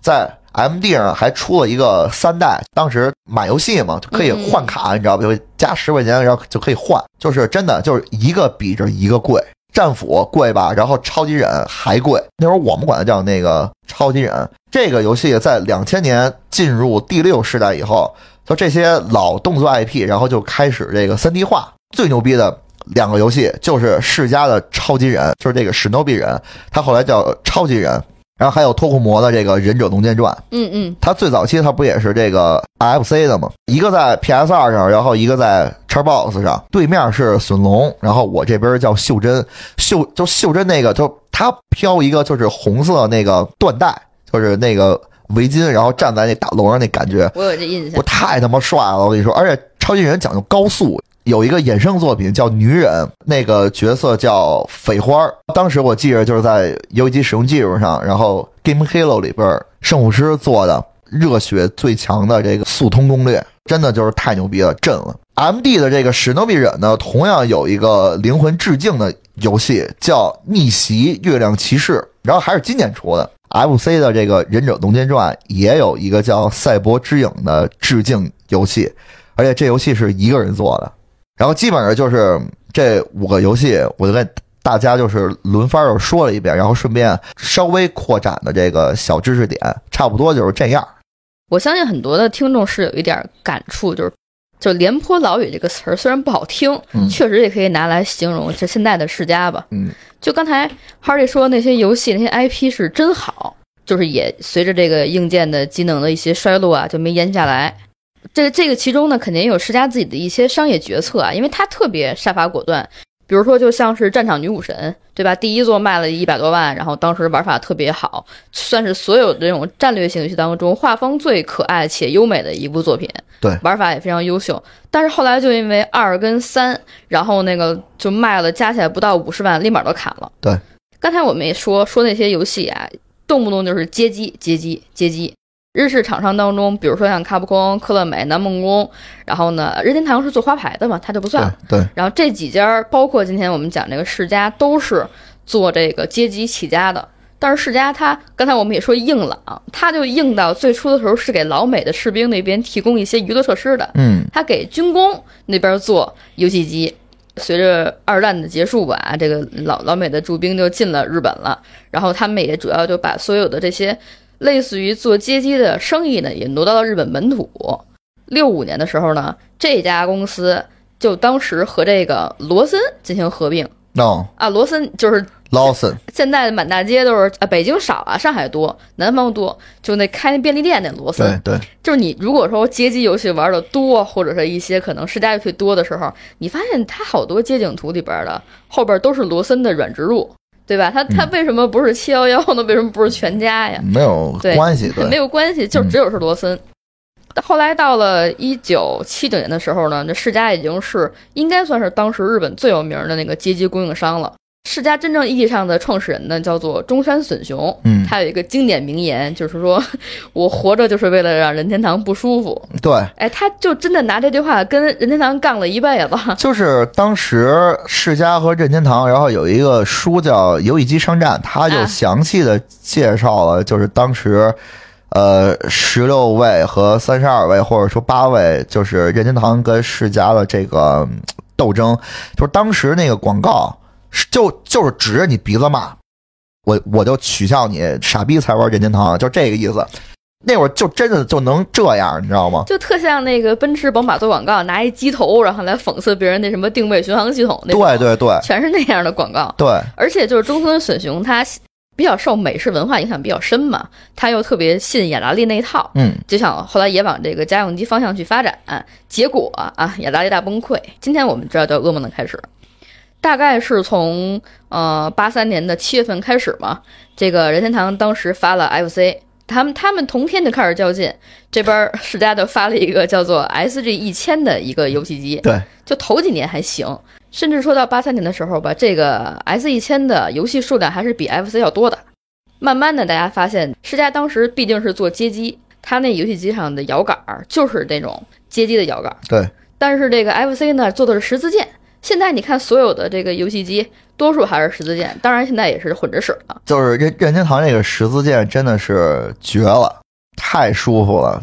在 MD 上还出了一个三代，当时买游戏嘛就可以换卡，你知道吧？就加十块钱，然后就可以换，就是真的就是一个比着一个贵。战斧贵吧，然后超级忍还贵。那会儿我们管它叫那个超级忍。这个游戏在两千年进入第六世代以后，就这些老动作 IP，然后就开始这个三 D 化。最牛逼的两个游戏就是世嘉的超级忍，就是这个史诺比忍，他后来叫超级忍。然后还有脱库摩的这个《忍者龙剑传》，嗯嗯，它最早期它不也是这个 FC 的吗？一个在 PS 二上，然后一个在 Xbox 上，对面是隼龙，然后我这边叫袖珍，袖就袖珍那个就他飘一个就是红色那个缎带，就是那个围巾，然后站在那大楼上那感觉，我有这印象我。太他妈帅了！我跟你说，而且超级人讲究高速，有一个衍生作品叫《女忍》，那个角色叫绯花。当时我记着就是在游戏机使用技术上，然后 Game Hero 里边圣武师做的热血最强的这个速通攻略，真的就是太牛逼了，震了。M D 的这个史诺比忍呢，同样有一个灵魂致敬的游戏叫《逆袭月亮骑士》，然后还是今年出的。F C 的这个《忍者龙剑传》也有一个叫《赛博之影》的致敬游戏，而且这游戏是一个人做的。然后基本上就是这五个游戏，我就跟大家就是轮番又说了一遍，然后顺便稍微扩展的这个小知识点，差不多就是这样。我相信很多的听众是有一点感触，就是就廉颇老语这个词儿虽然不好听，嗯确实也可以拿来形容这现在的世家吧。嗯，就刚才 Hardy 说那些游戏那些 IP 是真好，就是也随着这个硬件的机能的一些衰落啊，就没延下来。这个这个其中呢，肯定也有施加自己的一些商业决策啊，因为他特别杀伐果断。比如说，就像是《战场女武神》，对吧？第一座卖了一百多万，然后当时玩法特别好，算是所有这种战略性游戏当中画风最可爱且优美的一部作品。对玩法也非常优秀。但是后来就因为二跟三，然后那个就卖了，加起来不到五十万，立马都砍了。对，刚才我们也说说那些游戏啊，动不动就是街机、街机、街机。日式厂商当中，比如说像卡普空、科乐美、南梦宫，然后呢，任天堂是做花牌的嘛，它就不算了。对对，然后这几家，包括今天我们讲这个世嘉，都是做这个街机起家的。但是世嘉它刚才我们也说硬朗，它就硬到最初的时候是给老美的士兵那边提供一些娱乐设施的，嗯，它给军工那边做游戏机。随着二战的结束吧，这个老老美的驻兵就进了日本了，然后他们也主要就把所有的这些类似于做街机的生意呢，也挪到了日本本土。六五年的时候呢，这家公司就当时和这个罗森进行合并。no 啊，罗森就是 Lawson，现在满大街都是啊，北京少啊，上海多，南方多，就那开那便利店那罗森。对，对，就是你如果说街机游戏玩的多，或者是一些可能世家游戏多的时候，你发现它好多街景图里边的后边都是罗森的软植入，对吧？他他为什么不是七幺幺呢？为什么不是全家呀？没有对关系，对，没有关系，就只有是罗森。后来到了一九七九年的时候呢，这世家已经是应该算是当时日本最有名的那个街机供应商了。世家真正意义上的创始人呢，叫做中山隼雄。嗯，他有一个经典名言，就是说我活着就是为了让任天堂不舒服。对，哎，他就真的拿这句话跟任天堂杠了一辈子。就是当时世家和任天堂，然后有一个书叫《游戏机商战》，他就啊详细的介绍了，就是当时。呃，十六位和三十二位，或者说八位，就是任天堂跟世嘉的这个嗯斗争，就是当时那个广告，是就就是指着你鼻子骂，我我就取笑你傻逼才玩任天堂，就这个意思。那会儿就真的就能这样，你知道吗？就特像那个奔驰、宝马做广告，拿一机头，然后来讽刺别人那什么定位巡航系统那，对对对全是那样的广告。对，而且就是中村隼雄，他比较受美式文化影响比较深嘛，他又特别信雅达利那一套，嗯，就想后来也往这个家用机方向去发展，结果啊，雅达利大崩溃。今天我们知道叫噩梦的开始，大概是从呃八三年的七月份开始嘛，这个任天堂当时发了 FC，他们他们同天就开始较劲，这边世嘉就发了一个叫做 SG 一千的一个游戏机，对，就头几年还行，甚至说到八三年的时候吧，这个 S 一千的游戏数量还是比 FC 要多的。慢慢的，大家发现世嘉当时毕竟是做街机，它那游戏机上的摇杆儿就是那种街机的摇杆儿，对，但是这个 FC 呢做的是十字键。现在你看所有的这个游戏机，多数还是十字键，当然现在也是混着使了。就是任任天堂这个十字键真的是绝了，太舒服了。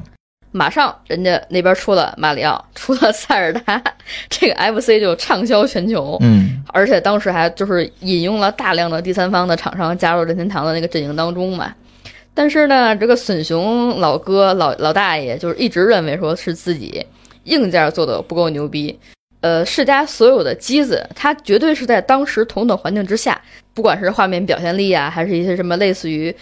马上人家那边出了马里奥，出了塞尔达，这个 FC 就畅销全球。嗯，而且当时还就是引用了大量的第三方的厂商加入任天堂的那个阵营当中嘛。但是呢，这个隼雄老哥老老大爷就是一直认为说是自己硬件做的不够牛逼。呃，世嘉所有的机子，它绝对是在当时同等环境之下，不管是画面表现力啊，还是一些什么类似于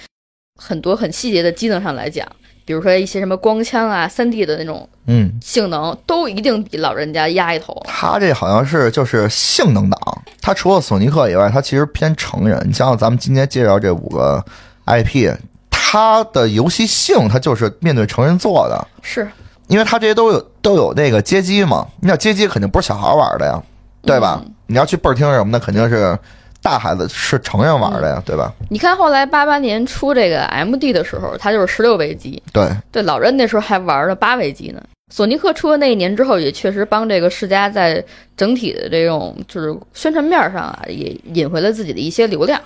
很多很细节的机能上来讲，比如说一些什么光枪啊、三 D 的那种嗯，性能，都一定比老人家压一头。它这好像是就是性能党，它除了索尼克以外，它其实偏成人。你想想，咱们今天介绍这五个 IP，它的游戏性，它就是面对成人做的，是，因为它这些都有都有那个街机嘛。你想街机肯定不是小孩玩的呀，对吧？你要去倍儿厅什么的，肯定是大孩子是成人玩的呀，对吧？你看后来八八年出这个 MD 的时候，它就是十六位机，对，对，老人那时候还玩了八位机呢。索尼克出的那一年之后，也确实帮这个世嘉在整体的这种就是宣传面上啊，也引回了自己的一些流量。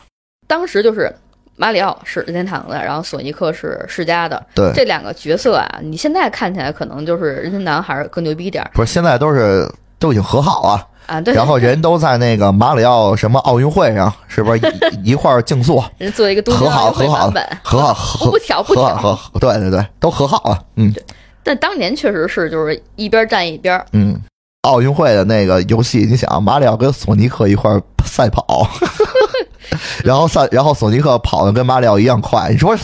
当时就是马里奥是任天堂的，然后索尼克是世嘉的，对这两个角色啊，你现在看起来可能就是任天堂还是更牛逼一点儿不是现在都是都已经和好了。啊。对，然后人都在那个马里奥什么奥运会上，是不是一 一块儿竞速？人做一个和好和好版本，和好 和不挑不和挑。好和对对对，都和好了。嗯但当年确实是就是一边站一边，嗯，奥运会的那个游戏，你想马里奥跟索尼克一块儿赛跑，然后赛然后索尼克跑的跟马里奥一样快，你说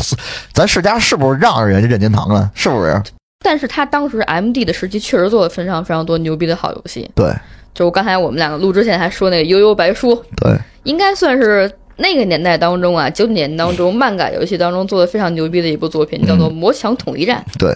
咱世嘉是不是让着人家任天堂了？是不是？但是他当时 MD 的时期确实做了非常非常多牛逼的好游戏。对就刚才我们两个录之前还说那个《悠悠白书》，对，应该算是那个年代当中啊，九几年当中 漫改游戏当中做的非常牛逼的一部作品，叫做《魔墙统一战》对。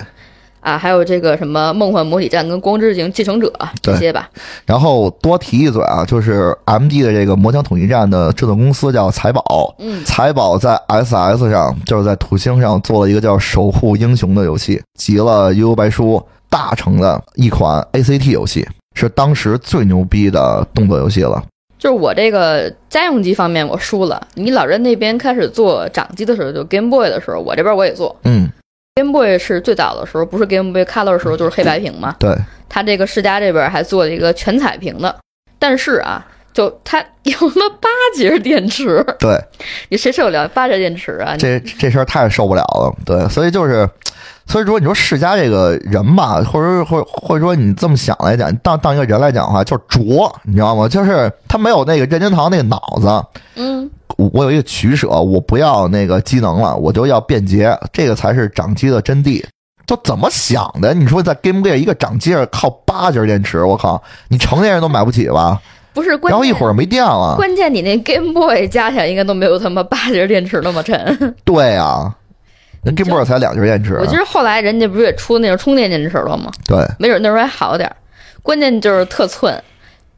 啊，还有这个什么《梦幻模拟战》跟《光之行继承者》这些吧。然后多提一嘴啊，就是 M D 的这个《魔枪统一战》的制作公司叫财宝，嗯，财宝在 S S 上，就是在土星上做了一个叫《守护英雄》的游戏，集了《悠悠白书》大成的一款 A C T 游戏，是当时最牛逼的动作游戏了。就是我这个家用机方面我输了，你老人那边开始做掌机的时候，就 Game Boy 的时候，我这边我也做。嗯，Game Boy 是最早的时候，不是 Game Boy Color 的时候就是黑白屏嘛？对，它这个世嘉这边还做了一个全彩屏的，但是啊，就它用了八节电池，对，你谁受得了八节电池啊？这这事儿太受不了了。对，所以就是，所以说你说世嘉这个人吧，或者或或者说你这么想来讲，当当一个人来讲的话，就是拙，你知道吗？就是他没有那个任天堂那个脑子。嗯，我我有一个取舍，我不要那个机能了，我就要便捷，这个才是掌机的真谛。就怎么想的？你说在 Game Boy 一个掌机上靠八节电池，我靠，你成年人都买不起吧？不是关键。然后一会儿没电了。关键你那 Game Boy 加起来应该都没有他妈八节电池那么沉。对啊、人 Game Boy 才两节电池啊。我记得后来人家不是也出那种充电电池了吗？对，没准那时候还好点儿。关键就是特寸。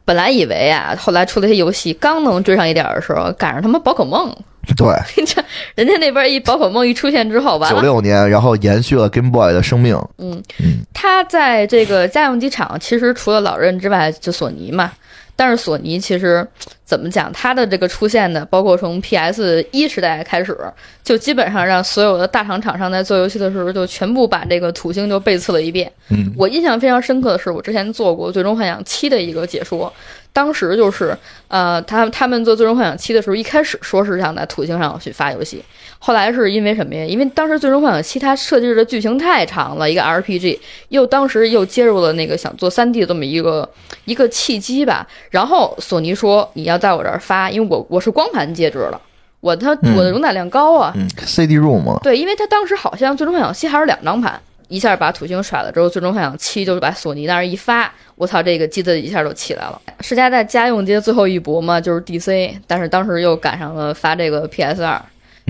本来以为啊，后来出了些游戏，刚能追上一点儿的时候，赶上他妈宝可梦。对，这 人家那边一宝可梦一出现之后，吧九，六年，然后延续了 Game Boy 的生命。嗯嗯，它在这个家用机厂，其实除了老任之外，就索尼嘛。但是索尼其实怎么讲，它的这个出现呢，包括从 PS 一时代开始，就基本上让所有的大厂厂商在做游戏的时候，就全部把这个土星就背刺了一遍。嗯，我印象非常深刻的是，我之前做过《最终幻想七》的一个解说，当时就是呃，他他们做《最终幻想七》的时候，一开始说是想在土星上去发游戏，后来是因为什么呀？因为当时《最终幻想七》它设计的剧情太长了，一个 RPG，又当时又接入了那个想做 3D 的这么一个一个契机吧。然后索尼说你要在我这儿发，因为我我是光盘介质了，我它嗯我的容载量高啊。嗯，CD ROM 嘛，对，因为它当时好像《最终幻想七》还是两张盘，一下把土星甩了之后，《最终幻想七》就是把索尼那儿一发，我操，这个机子一下就起来了。世嘉在家用机的最后一搏嘛，就是 DC，但是当时又赶上了发这个 PS 二。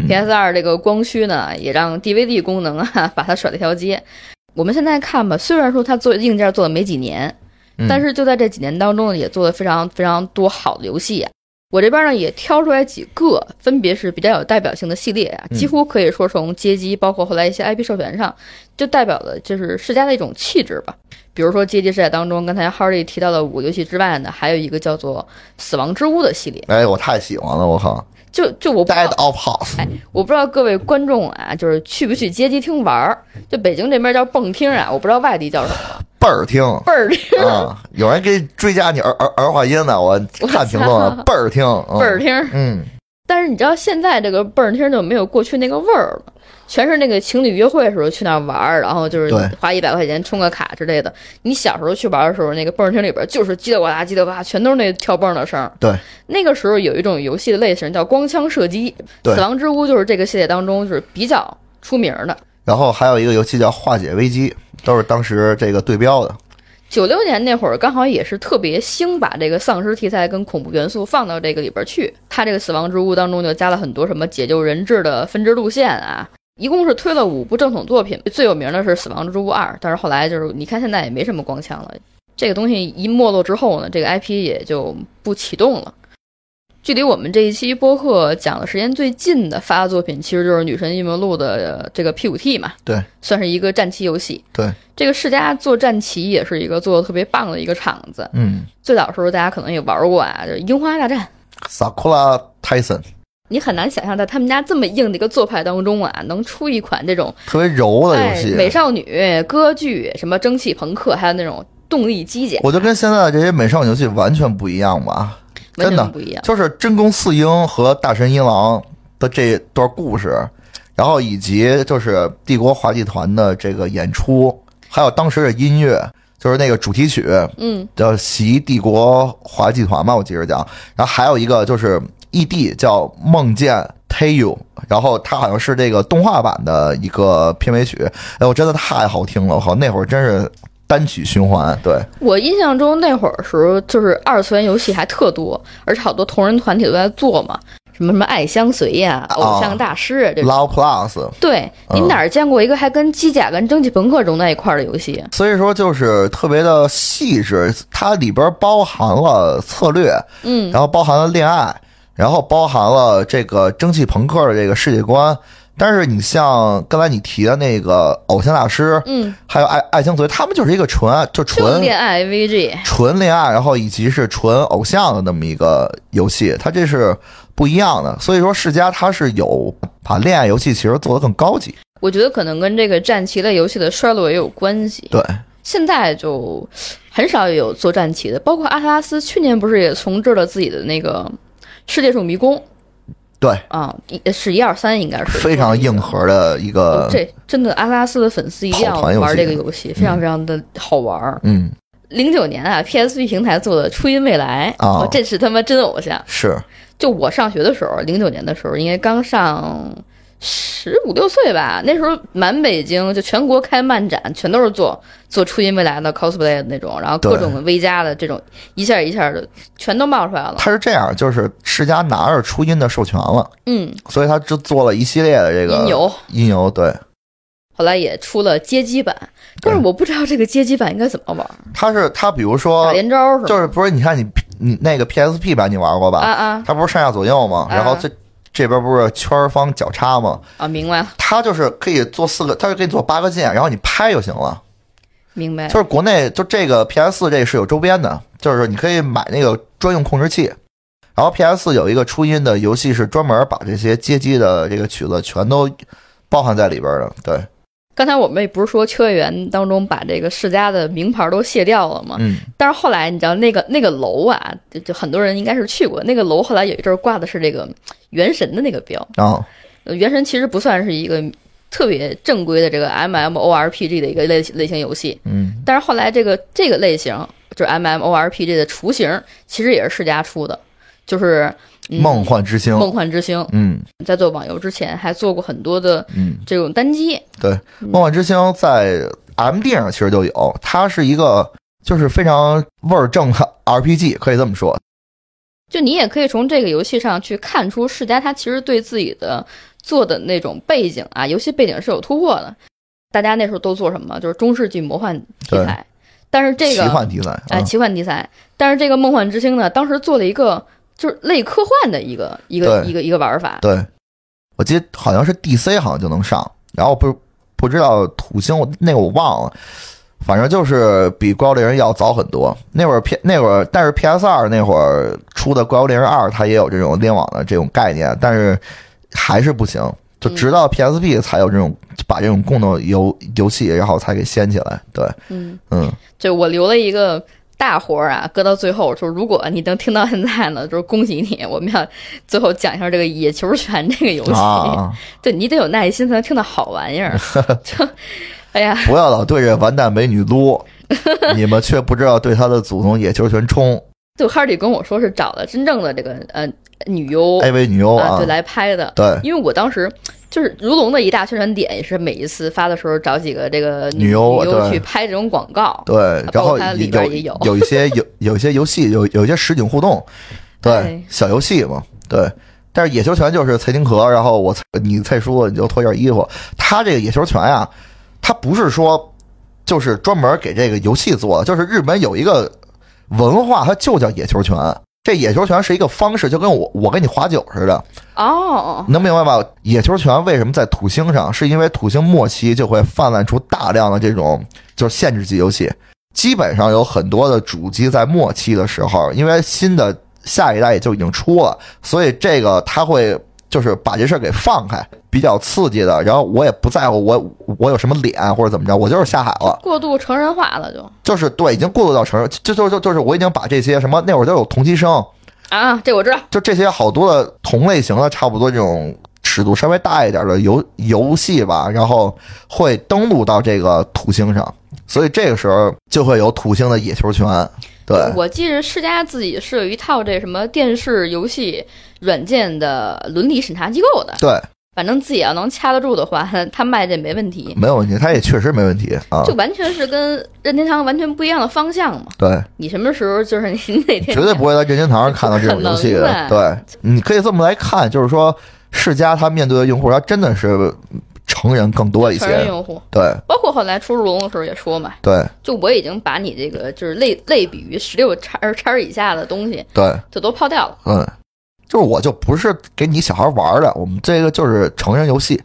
PS 二这个光驱呢，也让 DVD 功能啊把它甩了一条街。我们现在看吧，虽然说它做硬件做了没几年，嗯但是就在这几年当中呢，也做了非常非常多好的游戏啊。我这边呢也挑出来几个，分别是比较有代表性的系列啊，嗯几乎可以说从街机，包括后来一些 IP 授权上，就代表了就是世家的一种气质吧。比如说街机时代当中，刚才 Hardy 提到的五个游戏之外呢，还有一个叫做《死亡之屋》的系列。哎，我太喜欢了，我靠就就我不知道，Dead of House，哎，我不知道各位观众啊，就是去不去街机厅玩儿？就北京这边叫蹦厅啊，我不知道外地叫什么，倍儿听。倍儿厅，啊，有人给追加你儿儿儿化音呢，我看评论了，倍儿听，嗯倍儿厅。嗯，但是你知道现在这个倍儿厅就没有过去那个味儿了，全是那个情侣约会的时候去那儿玩儿，然后就是花一百块钱充个卡之类的。你小时候去玩的时候，那个蹦儿厅里边就是叽里呱啦叽里呱啦，全都是那跳蹦的声儿。对，那个时候有一种游戏的类型叫光枪射击，死亡之屋就是这个系列当中就是比较出名的。然后还有一个游戏叫《化解危机》，都是当时这个对标的。九六年那会儿，刚好也是特别兴把这个丧尸题材跟恐怖元素放到这个里边去。它这个《死亡之屋》当中就加了很多什么解救人质的分支路线啊，一共是推了五部正统作品，最有名的是《死亡之屋二》，但是后来就是你看现在也没什么光枪了。这个东西一没落之后呢，这个 IP 也就不启动了。距离我们这一期播客讲的时间最近的发的作品，其实就是《女神异闻录》的呃这个 P 五 T 嘛，对，算是一个战棋游戏。对，这个世嘉做战棋也是一个做的特别棒的一个厂子。嗯最早的时候大家可能也玩过啊，就是《樱花大战》。，Sakura Tyson 你很难想象在他们家这么硬的一个做派当中啊，能出一款这种特别柔的游哎戏，美少女、歌剧、什么蒸汽朋克，还有那种动力机甲，我觉得跟现在的这些美少女游戏完全不一样吧。真的不一样。就是真宫四英和大神一郎的这段故事，然后以及就是帝国滑稽团的这个演出，还有当时的音乐，就是那个主题曲嗯，叫《袭帝国滑稽团》嘛，我记着讲。然后还有一个就是 ED 叫《梦见 Tayu》，然后它好像是这个动画版的一个片尾曲。哎，我真的太好听了，我靠，那会儿真是单曲循环。对，我印象中那会儿时候，就是二次元游戏还特多，而且好多同人团体都在做嘛，什么什么爱相随呀、啊偶像大师啊这种。Love Plus。对，你嗯哪儿见过一个还跟机甲跟蒸汽朋克融在一块儿的游戏？所以说就是特别的细致，它里边包含了策略，嗯，然后包含了恋爱，然后包含了这个蒸汽朋克的这个世界观。但是你像刚才你提的那个偶像大师，嗯，还有爱爱情随，他们就是一个纯就就纯恋爱 VG。纯恋爱，然后以及是纯偶像的那么一个游戏，它这是不一样的。所以说世嘉它是有把恋爱游戏其实做得更高级。我觉得可能跟这个战棋类游戏的衰落也有关系。对，现在就很少有做战棋的，包括阿特拉斯去年不是也重置了自己的那个世界树迷宫。对，啊，一是一二三应该是。非常硬核的一个，这真的阿拉斯的粉丝一定要玩这个游戏，非常非常的好玩。嗯，零九年啊，PSP 平台做的《初音未来》啊。哦这是他妈真偶像。是。就我上学的时候，零九年的时候，应该刚上十五六岁吧，那时候满北京就全国开漫展，全都是做做初音未来的 cosplay 的那种，然后各对种 V 加的这种，一下一下的全都冒出来了。他是这样，就是世嘉拿着初音的授权了，嗯，所以他就做了一系列的这个音游，音游对，后来也出了街机版，但是我不知道这个街机版应该怎么玩，他是他比如打说连招是吗？就是不是你看你你那个 PSP 版你玩过吧？啊啊它不是上下左右吗？啊然后这这边不是圈方角叉吗？啊，明白了，它就是可以做四个，它就可以做八个键，然后你拍就行了。明白。就是国内就这个 PS 四这是有周边的，就是你可以买那个专用控制器。然后 PS 四有一个初音的游戏是专门把这些街机的这个曲子全都包含在里边的。对，刚才我们也不是说秋叶原当中把这个世嘉的名牌都卸掉了吗？嗯，但是后来你知道那个那个楼啊，就就很多人应该是去过那个楼，后来有一阵儿挂的是这个原神的那个标。原神其实不算是一个特别正规的这个 MMORPG 的一个类类型游戏，嗯，但是后来这个这个类型就是 MMORPG 的雏形，其实也是世嘉出的，就是、嗯、梦幻之星，梦幻之星。嗯在做网游之前，还做过很多的嗯，这种单机。对，梦幻之星在 MD 上其实就有，它是一个就是非常味儿正的 RPG，可以这么说。就你也可以从这个游戏上去看出世嘉他其实对自己的做的那种背景啊，游戏背景是有突破的。大家那时候都做什么？就是中世纪魔幻题材，但是这个奇幻题材，哎，嗯奇幻题材。但是这个梦幻之星呢，当时做了一个就是类科幻的一个一个一个一个玩法。对，我记得好像是 DC 好像就能上，然后不不知道土星我那个我忘了，反正就是比怪物猎人要早很多。那会儿 P 那会儿，但是 PS 二那会儿出的怪物猎人二，它也有这种联网的这种概念，但是还是不行。就直到 PSP 才有这种把这种共同游游戏，然后才给掀起来。对，嗯，嗯，就我留了一个大活儿啊，搁到最后，就是如果你能听到现在呢，就是恭喜你，我们要最后讲一下这个野球拳这个游戏。啊，对你得有耐心才能听到好玩意儿。就，哎呀，不要老对着完蛋美女撸，你们却不知道对他的祖宗野球拳冲就哈迪跟我说是找的真正的这个呃女优 AV 女优啊，啊对，来拍的。对因为我当时就是如龙的一大宣传点，也是每一次发的时候找几个这个女优女优去拍这种广告。对，然后它里边也有有一些有有一些游戏有有一些实景互动，对哎小游戏嘛，对。但是野球拳就是蔡丁壳，然后我你蔡叔你就脱件衣服。他这个野球拳呀，他不是说就是专门给这个游戏做的，就是日本有一个文化，它就叫野球拳。这野球拳是一个方式，就跟我我跟你划酒似的，哦，能明白吧？野球拳为什么在土星上？是因为土星末期就会泛滥出大量的这种就是限制级游戏，基本上有很多的主机在末期的时候，因为新的下一代也就已经出了，所以这个它会就是把这事儿给放开，比较刺激的。然后我也不在乎我我有什么脸或者怎么着，我就是下海了。过度成人化了就就是对，已经过渡到成人，就就就就是我已经把这些什么那会儿都有同期生，啊，这我知道。就这些好多的同类型的，差不多这种尺度稍微大一点的游游戏吧，然后会登录到这个土星上，所以这个时候就会有土星的野球拳。对，我记得世嘉自己是有一套这什么电视游戏软件的伦理审查机构的，对，反正自己要能掐得住的话，他卖这没问题。没有问题，他也确实没问题啊就。完全是跟任天堂完全不一样的方向嘛。对，你什么时候就是你你哪天绝对不会在任天堂上看到这种 游戏的。对，你可以这么来看，就是说世嘉他面对的用户，他真的是成人更多一成人些。用户，对包括后来出入龙的时候也说嘛，对就我已经把你这个就是类类比于十六叉叉以下的东西对，就都抛掉了。嗯，就是我就不是给你小孩玩的，我们这个就是成人游戏。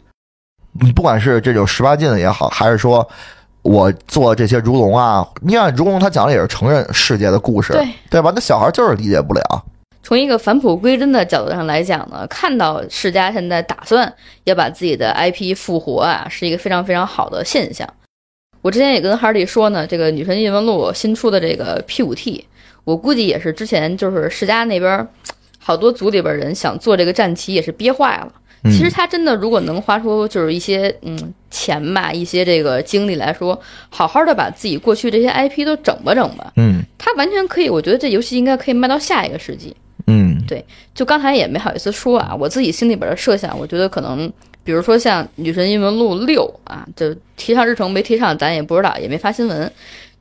你，不管是这种十八禁的也好，还是说我做这些如龙啊，你看如龙他讲的也是成人世界的故事，对对吧？那小孩就是理解不了。从一个返璞归真的角度上来讲呢，看到世嘉现在打算要把自己的 IP 复活啊，是一个非常非常好的现象。我之前也跟哈利说呢，这个《女神异闻录》新出的这个 P 五 T，我估计也是之前就是世嘉那边好多组里边人想做这个战旗，也是憋坏了。嗯、其实他真的如果能花出就是一些嗯钱吧，一些这个精力来说，好好的把自己过去这些 IP 都整吧整吧，嗯他完全可以。我觉得这游戏应该可以卖到下一个世纪。嗯对就刚才也没好意思说啊，我自己心里边的设想，我觉得可能，比如说像《女神异闻录六》啊，就提上日程没提上，咱也不知道，也没发新闻。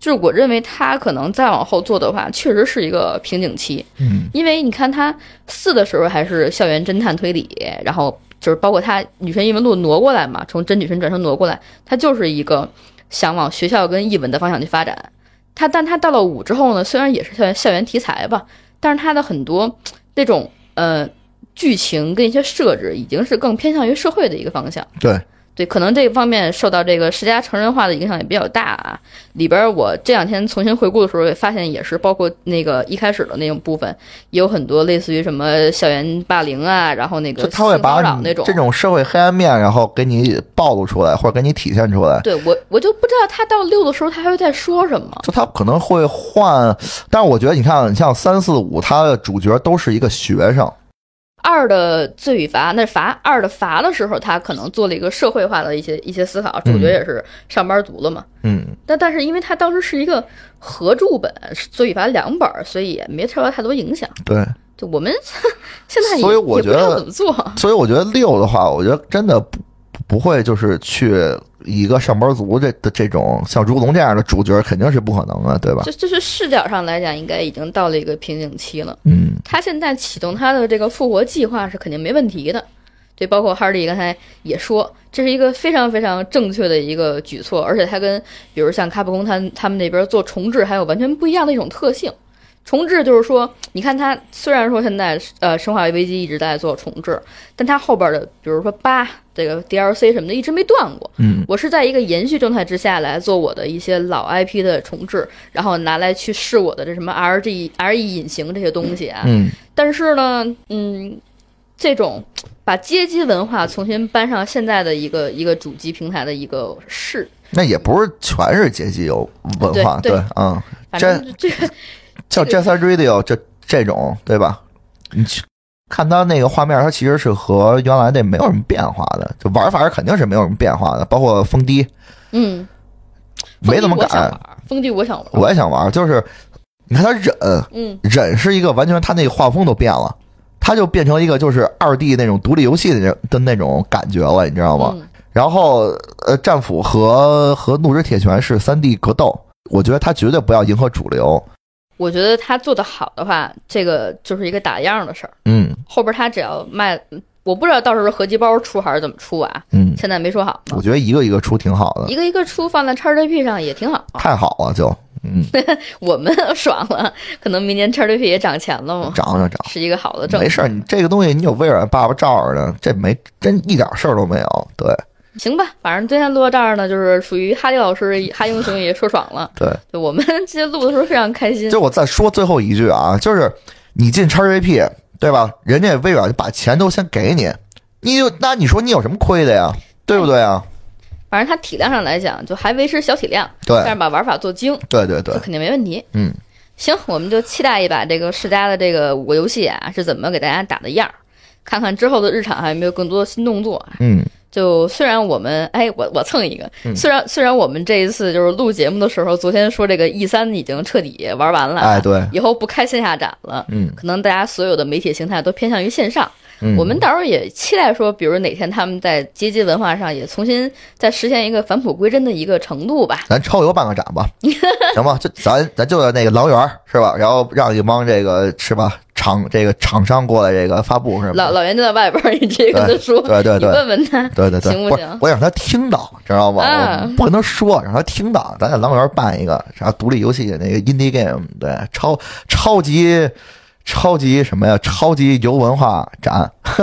就是我认为他可能再往后做的话，确实是一个瓶颈期，嗯因为你看他四的时候还是校园侦探推理，然后就是包括他《女神异闻录》挪过来嘛，从真女神转生挪过来，他就是一个想往学校跟译文的方向去发展。他但他到了五之后呢，虽然也是校园校园题材吧，但是它的很多 那种呃剧情跟一些设置，已经是更偏向于社会的一个方向。对，对，可能这方面受到这个世家成人化的影响也比较大啊。里边儿我这两天重新回顾的时候，也发现也是包括那个一开始的那种部分，也有很多类似于什么校园霸凌啊，然后那个就他会把那种。这种社会黑暗面，然后给你暴露出来，或者给你体现出来。对我，我就不知道他到六的时候他还会在说什么。就他可能会换，但是我觉得你看，你像三四五，他的主角都是一个学生，二的罪与罚，那罚二的罚的时候，他可能做了一个社会化的一些一些思考，主角也是上班族了嘛。嗯，但但是因为他当时是一个合著本，是罪与罚两本儿，所以也没受到太多影响。对，就我们 现在也所以我觉得怎么做。所以我觉得六的话，我觉得真的不不会就是去一个上班族这的这种像如龙这样的主角，肯定是不可能的，对吧？就就是视角上来讲，应该已经到了一个瓶颈期了。嗯，他现在启动他的这个复活计划是肯定没问题的，对，包括哈利刚才也说，这是一个非常非常正确的一个举措，而且它跟比如像卡普空他他们那边做重置还有完全不一样的一种特性。重置就是说，你看它虽然说现在呃《生化危机》一直在做重置，但它后边的比如说八这个 DLC 什么的一直没断过。嗯，我是在一个延续状态之下来做我的一些老 IP 的重置，然后拿来去试我的这什么 RG、RE 隐形这些东西啊。嗯，但是呢，嗯，这种把街机文化重新搬上现在的一个一个主机平台的一个试，那也不是全是街机有文化，对。对嗯，反正这个像 Set Radio 这这种，对吧？你去看它那个画面，它其实是和原来那没有什么变化的，就玩法肯定是没有什么变化的，包括风低，嗯，没怎么改。风笛我想玩，我也想玩，就是你看他忍，嗯，忍是一个完全，他那个画风都变了，他就变成一个就是二 D 那种独立游戏的的那种感觉了，你知道吗？嗯然后呃，战斧和和怒之铁拳是三 D 格斗，我觉得他绝对不要迎合主流。我觉得他做的好的话，这个就是一个打样的事儿。嗯后边他只要卖，我不知道到时候合集包出还是怎么出啊，嗯，现在没说好呢我。觉得一个一个出挺好的，一个一个出放在叉 GP 上也挺好，太好了就，嗯，我们爽了，可能明年叉 GP 也涨钱了嘛，涨涨涨，是一个好的政策。没事儿，你这个东西你有微软爸爸罩着呢，这没真一点事儿都没有。对行吧，反正今天录到这儿呢，就是属于哈迪老师哈英雄也说爽了，对，就我们今天录的时候非常开心。就我再说最后一句啊，就是你进 XGP 对吧？人家微软就把钱都先给你，你就那你说你有什么亏的呀？对不对啊？反正它体量上来讲，就还维持小体量，对但是把玩法做精，对对对就，肯定没问题。嗯，行，我们就期待一把这个世嘉的这个五个游戏啊是怎么给大家打的样儿，看看之后的日常还有没有更多的新动作啊。嗯就虽然我们哎，我我蹭一个，虽然虽然我们这一次就是录节目的时候，昨天说这个 E 三已经彻底玩完了，哎对，以后不开线下展了，嗯可能大家所有的媒体形态都偏向于线上。嗯，我们到时候也期待说，比如哪天他们在阶级文化上也重新再实现一个返璞归真的一个程度吧。咱超游办个展吧，行吧？就咱咱就在那个狼园是吧？然后让一帮这个是吧厂这个厂商过来这个发布是吧？老老袁就在外边儿，你直接跟他说，对对对你问问他，对对对，行不行？我想让他听到，知道吗？啊我不跟他说，让他听到。咱在狼园办一个啥独立游戏那个 indie game，对，超超级超级什么呀？超级游文化展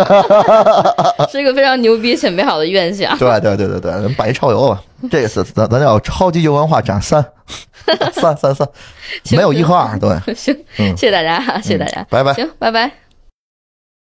是一个非常牛逼且美好的愿想。对对对对对，咱们办一超游吧。这次咱咱叫超级游文化展三，三三三，没有一和二，对，行，嗯谢谢大家，谢谢大家，拜拜。行，拜拜。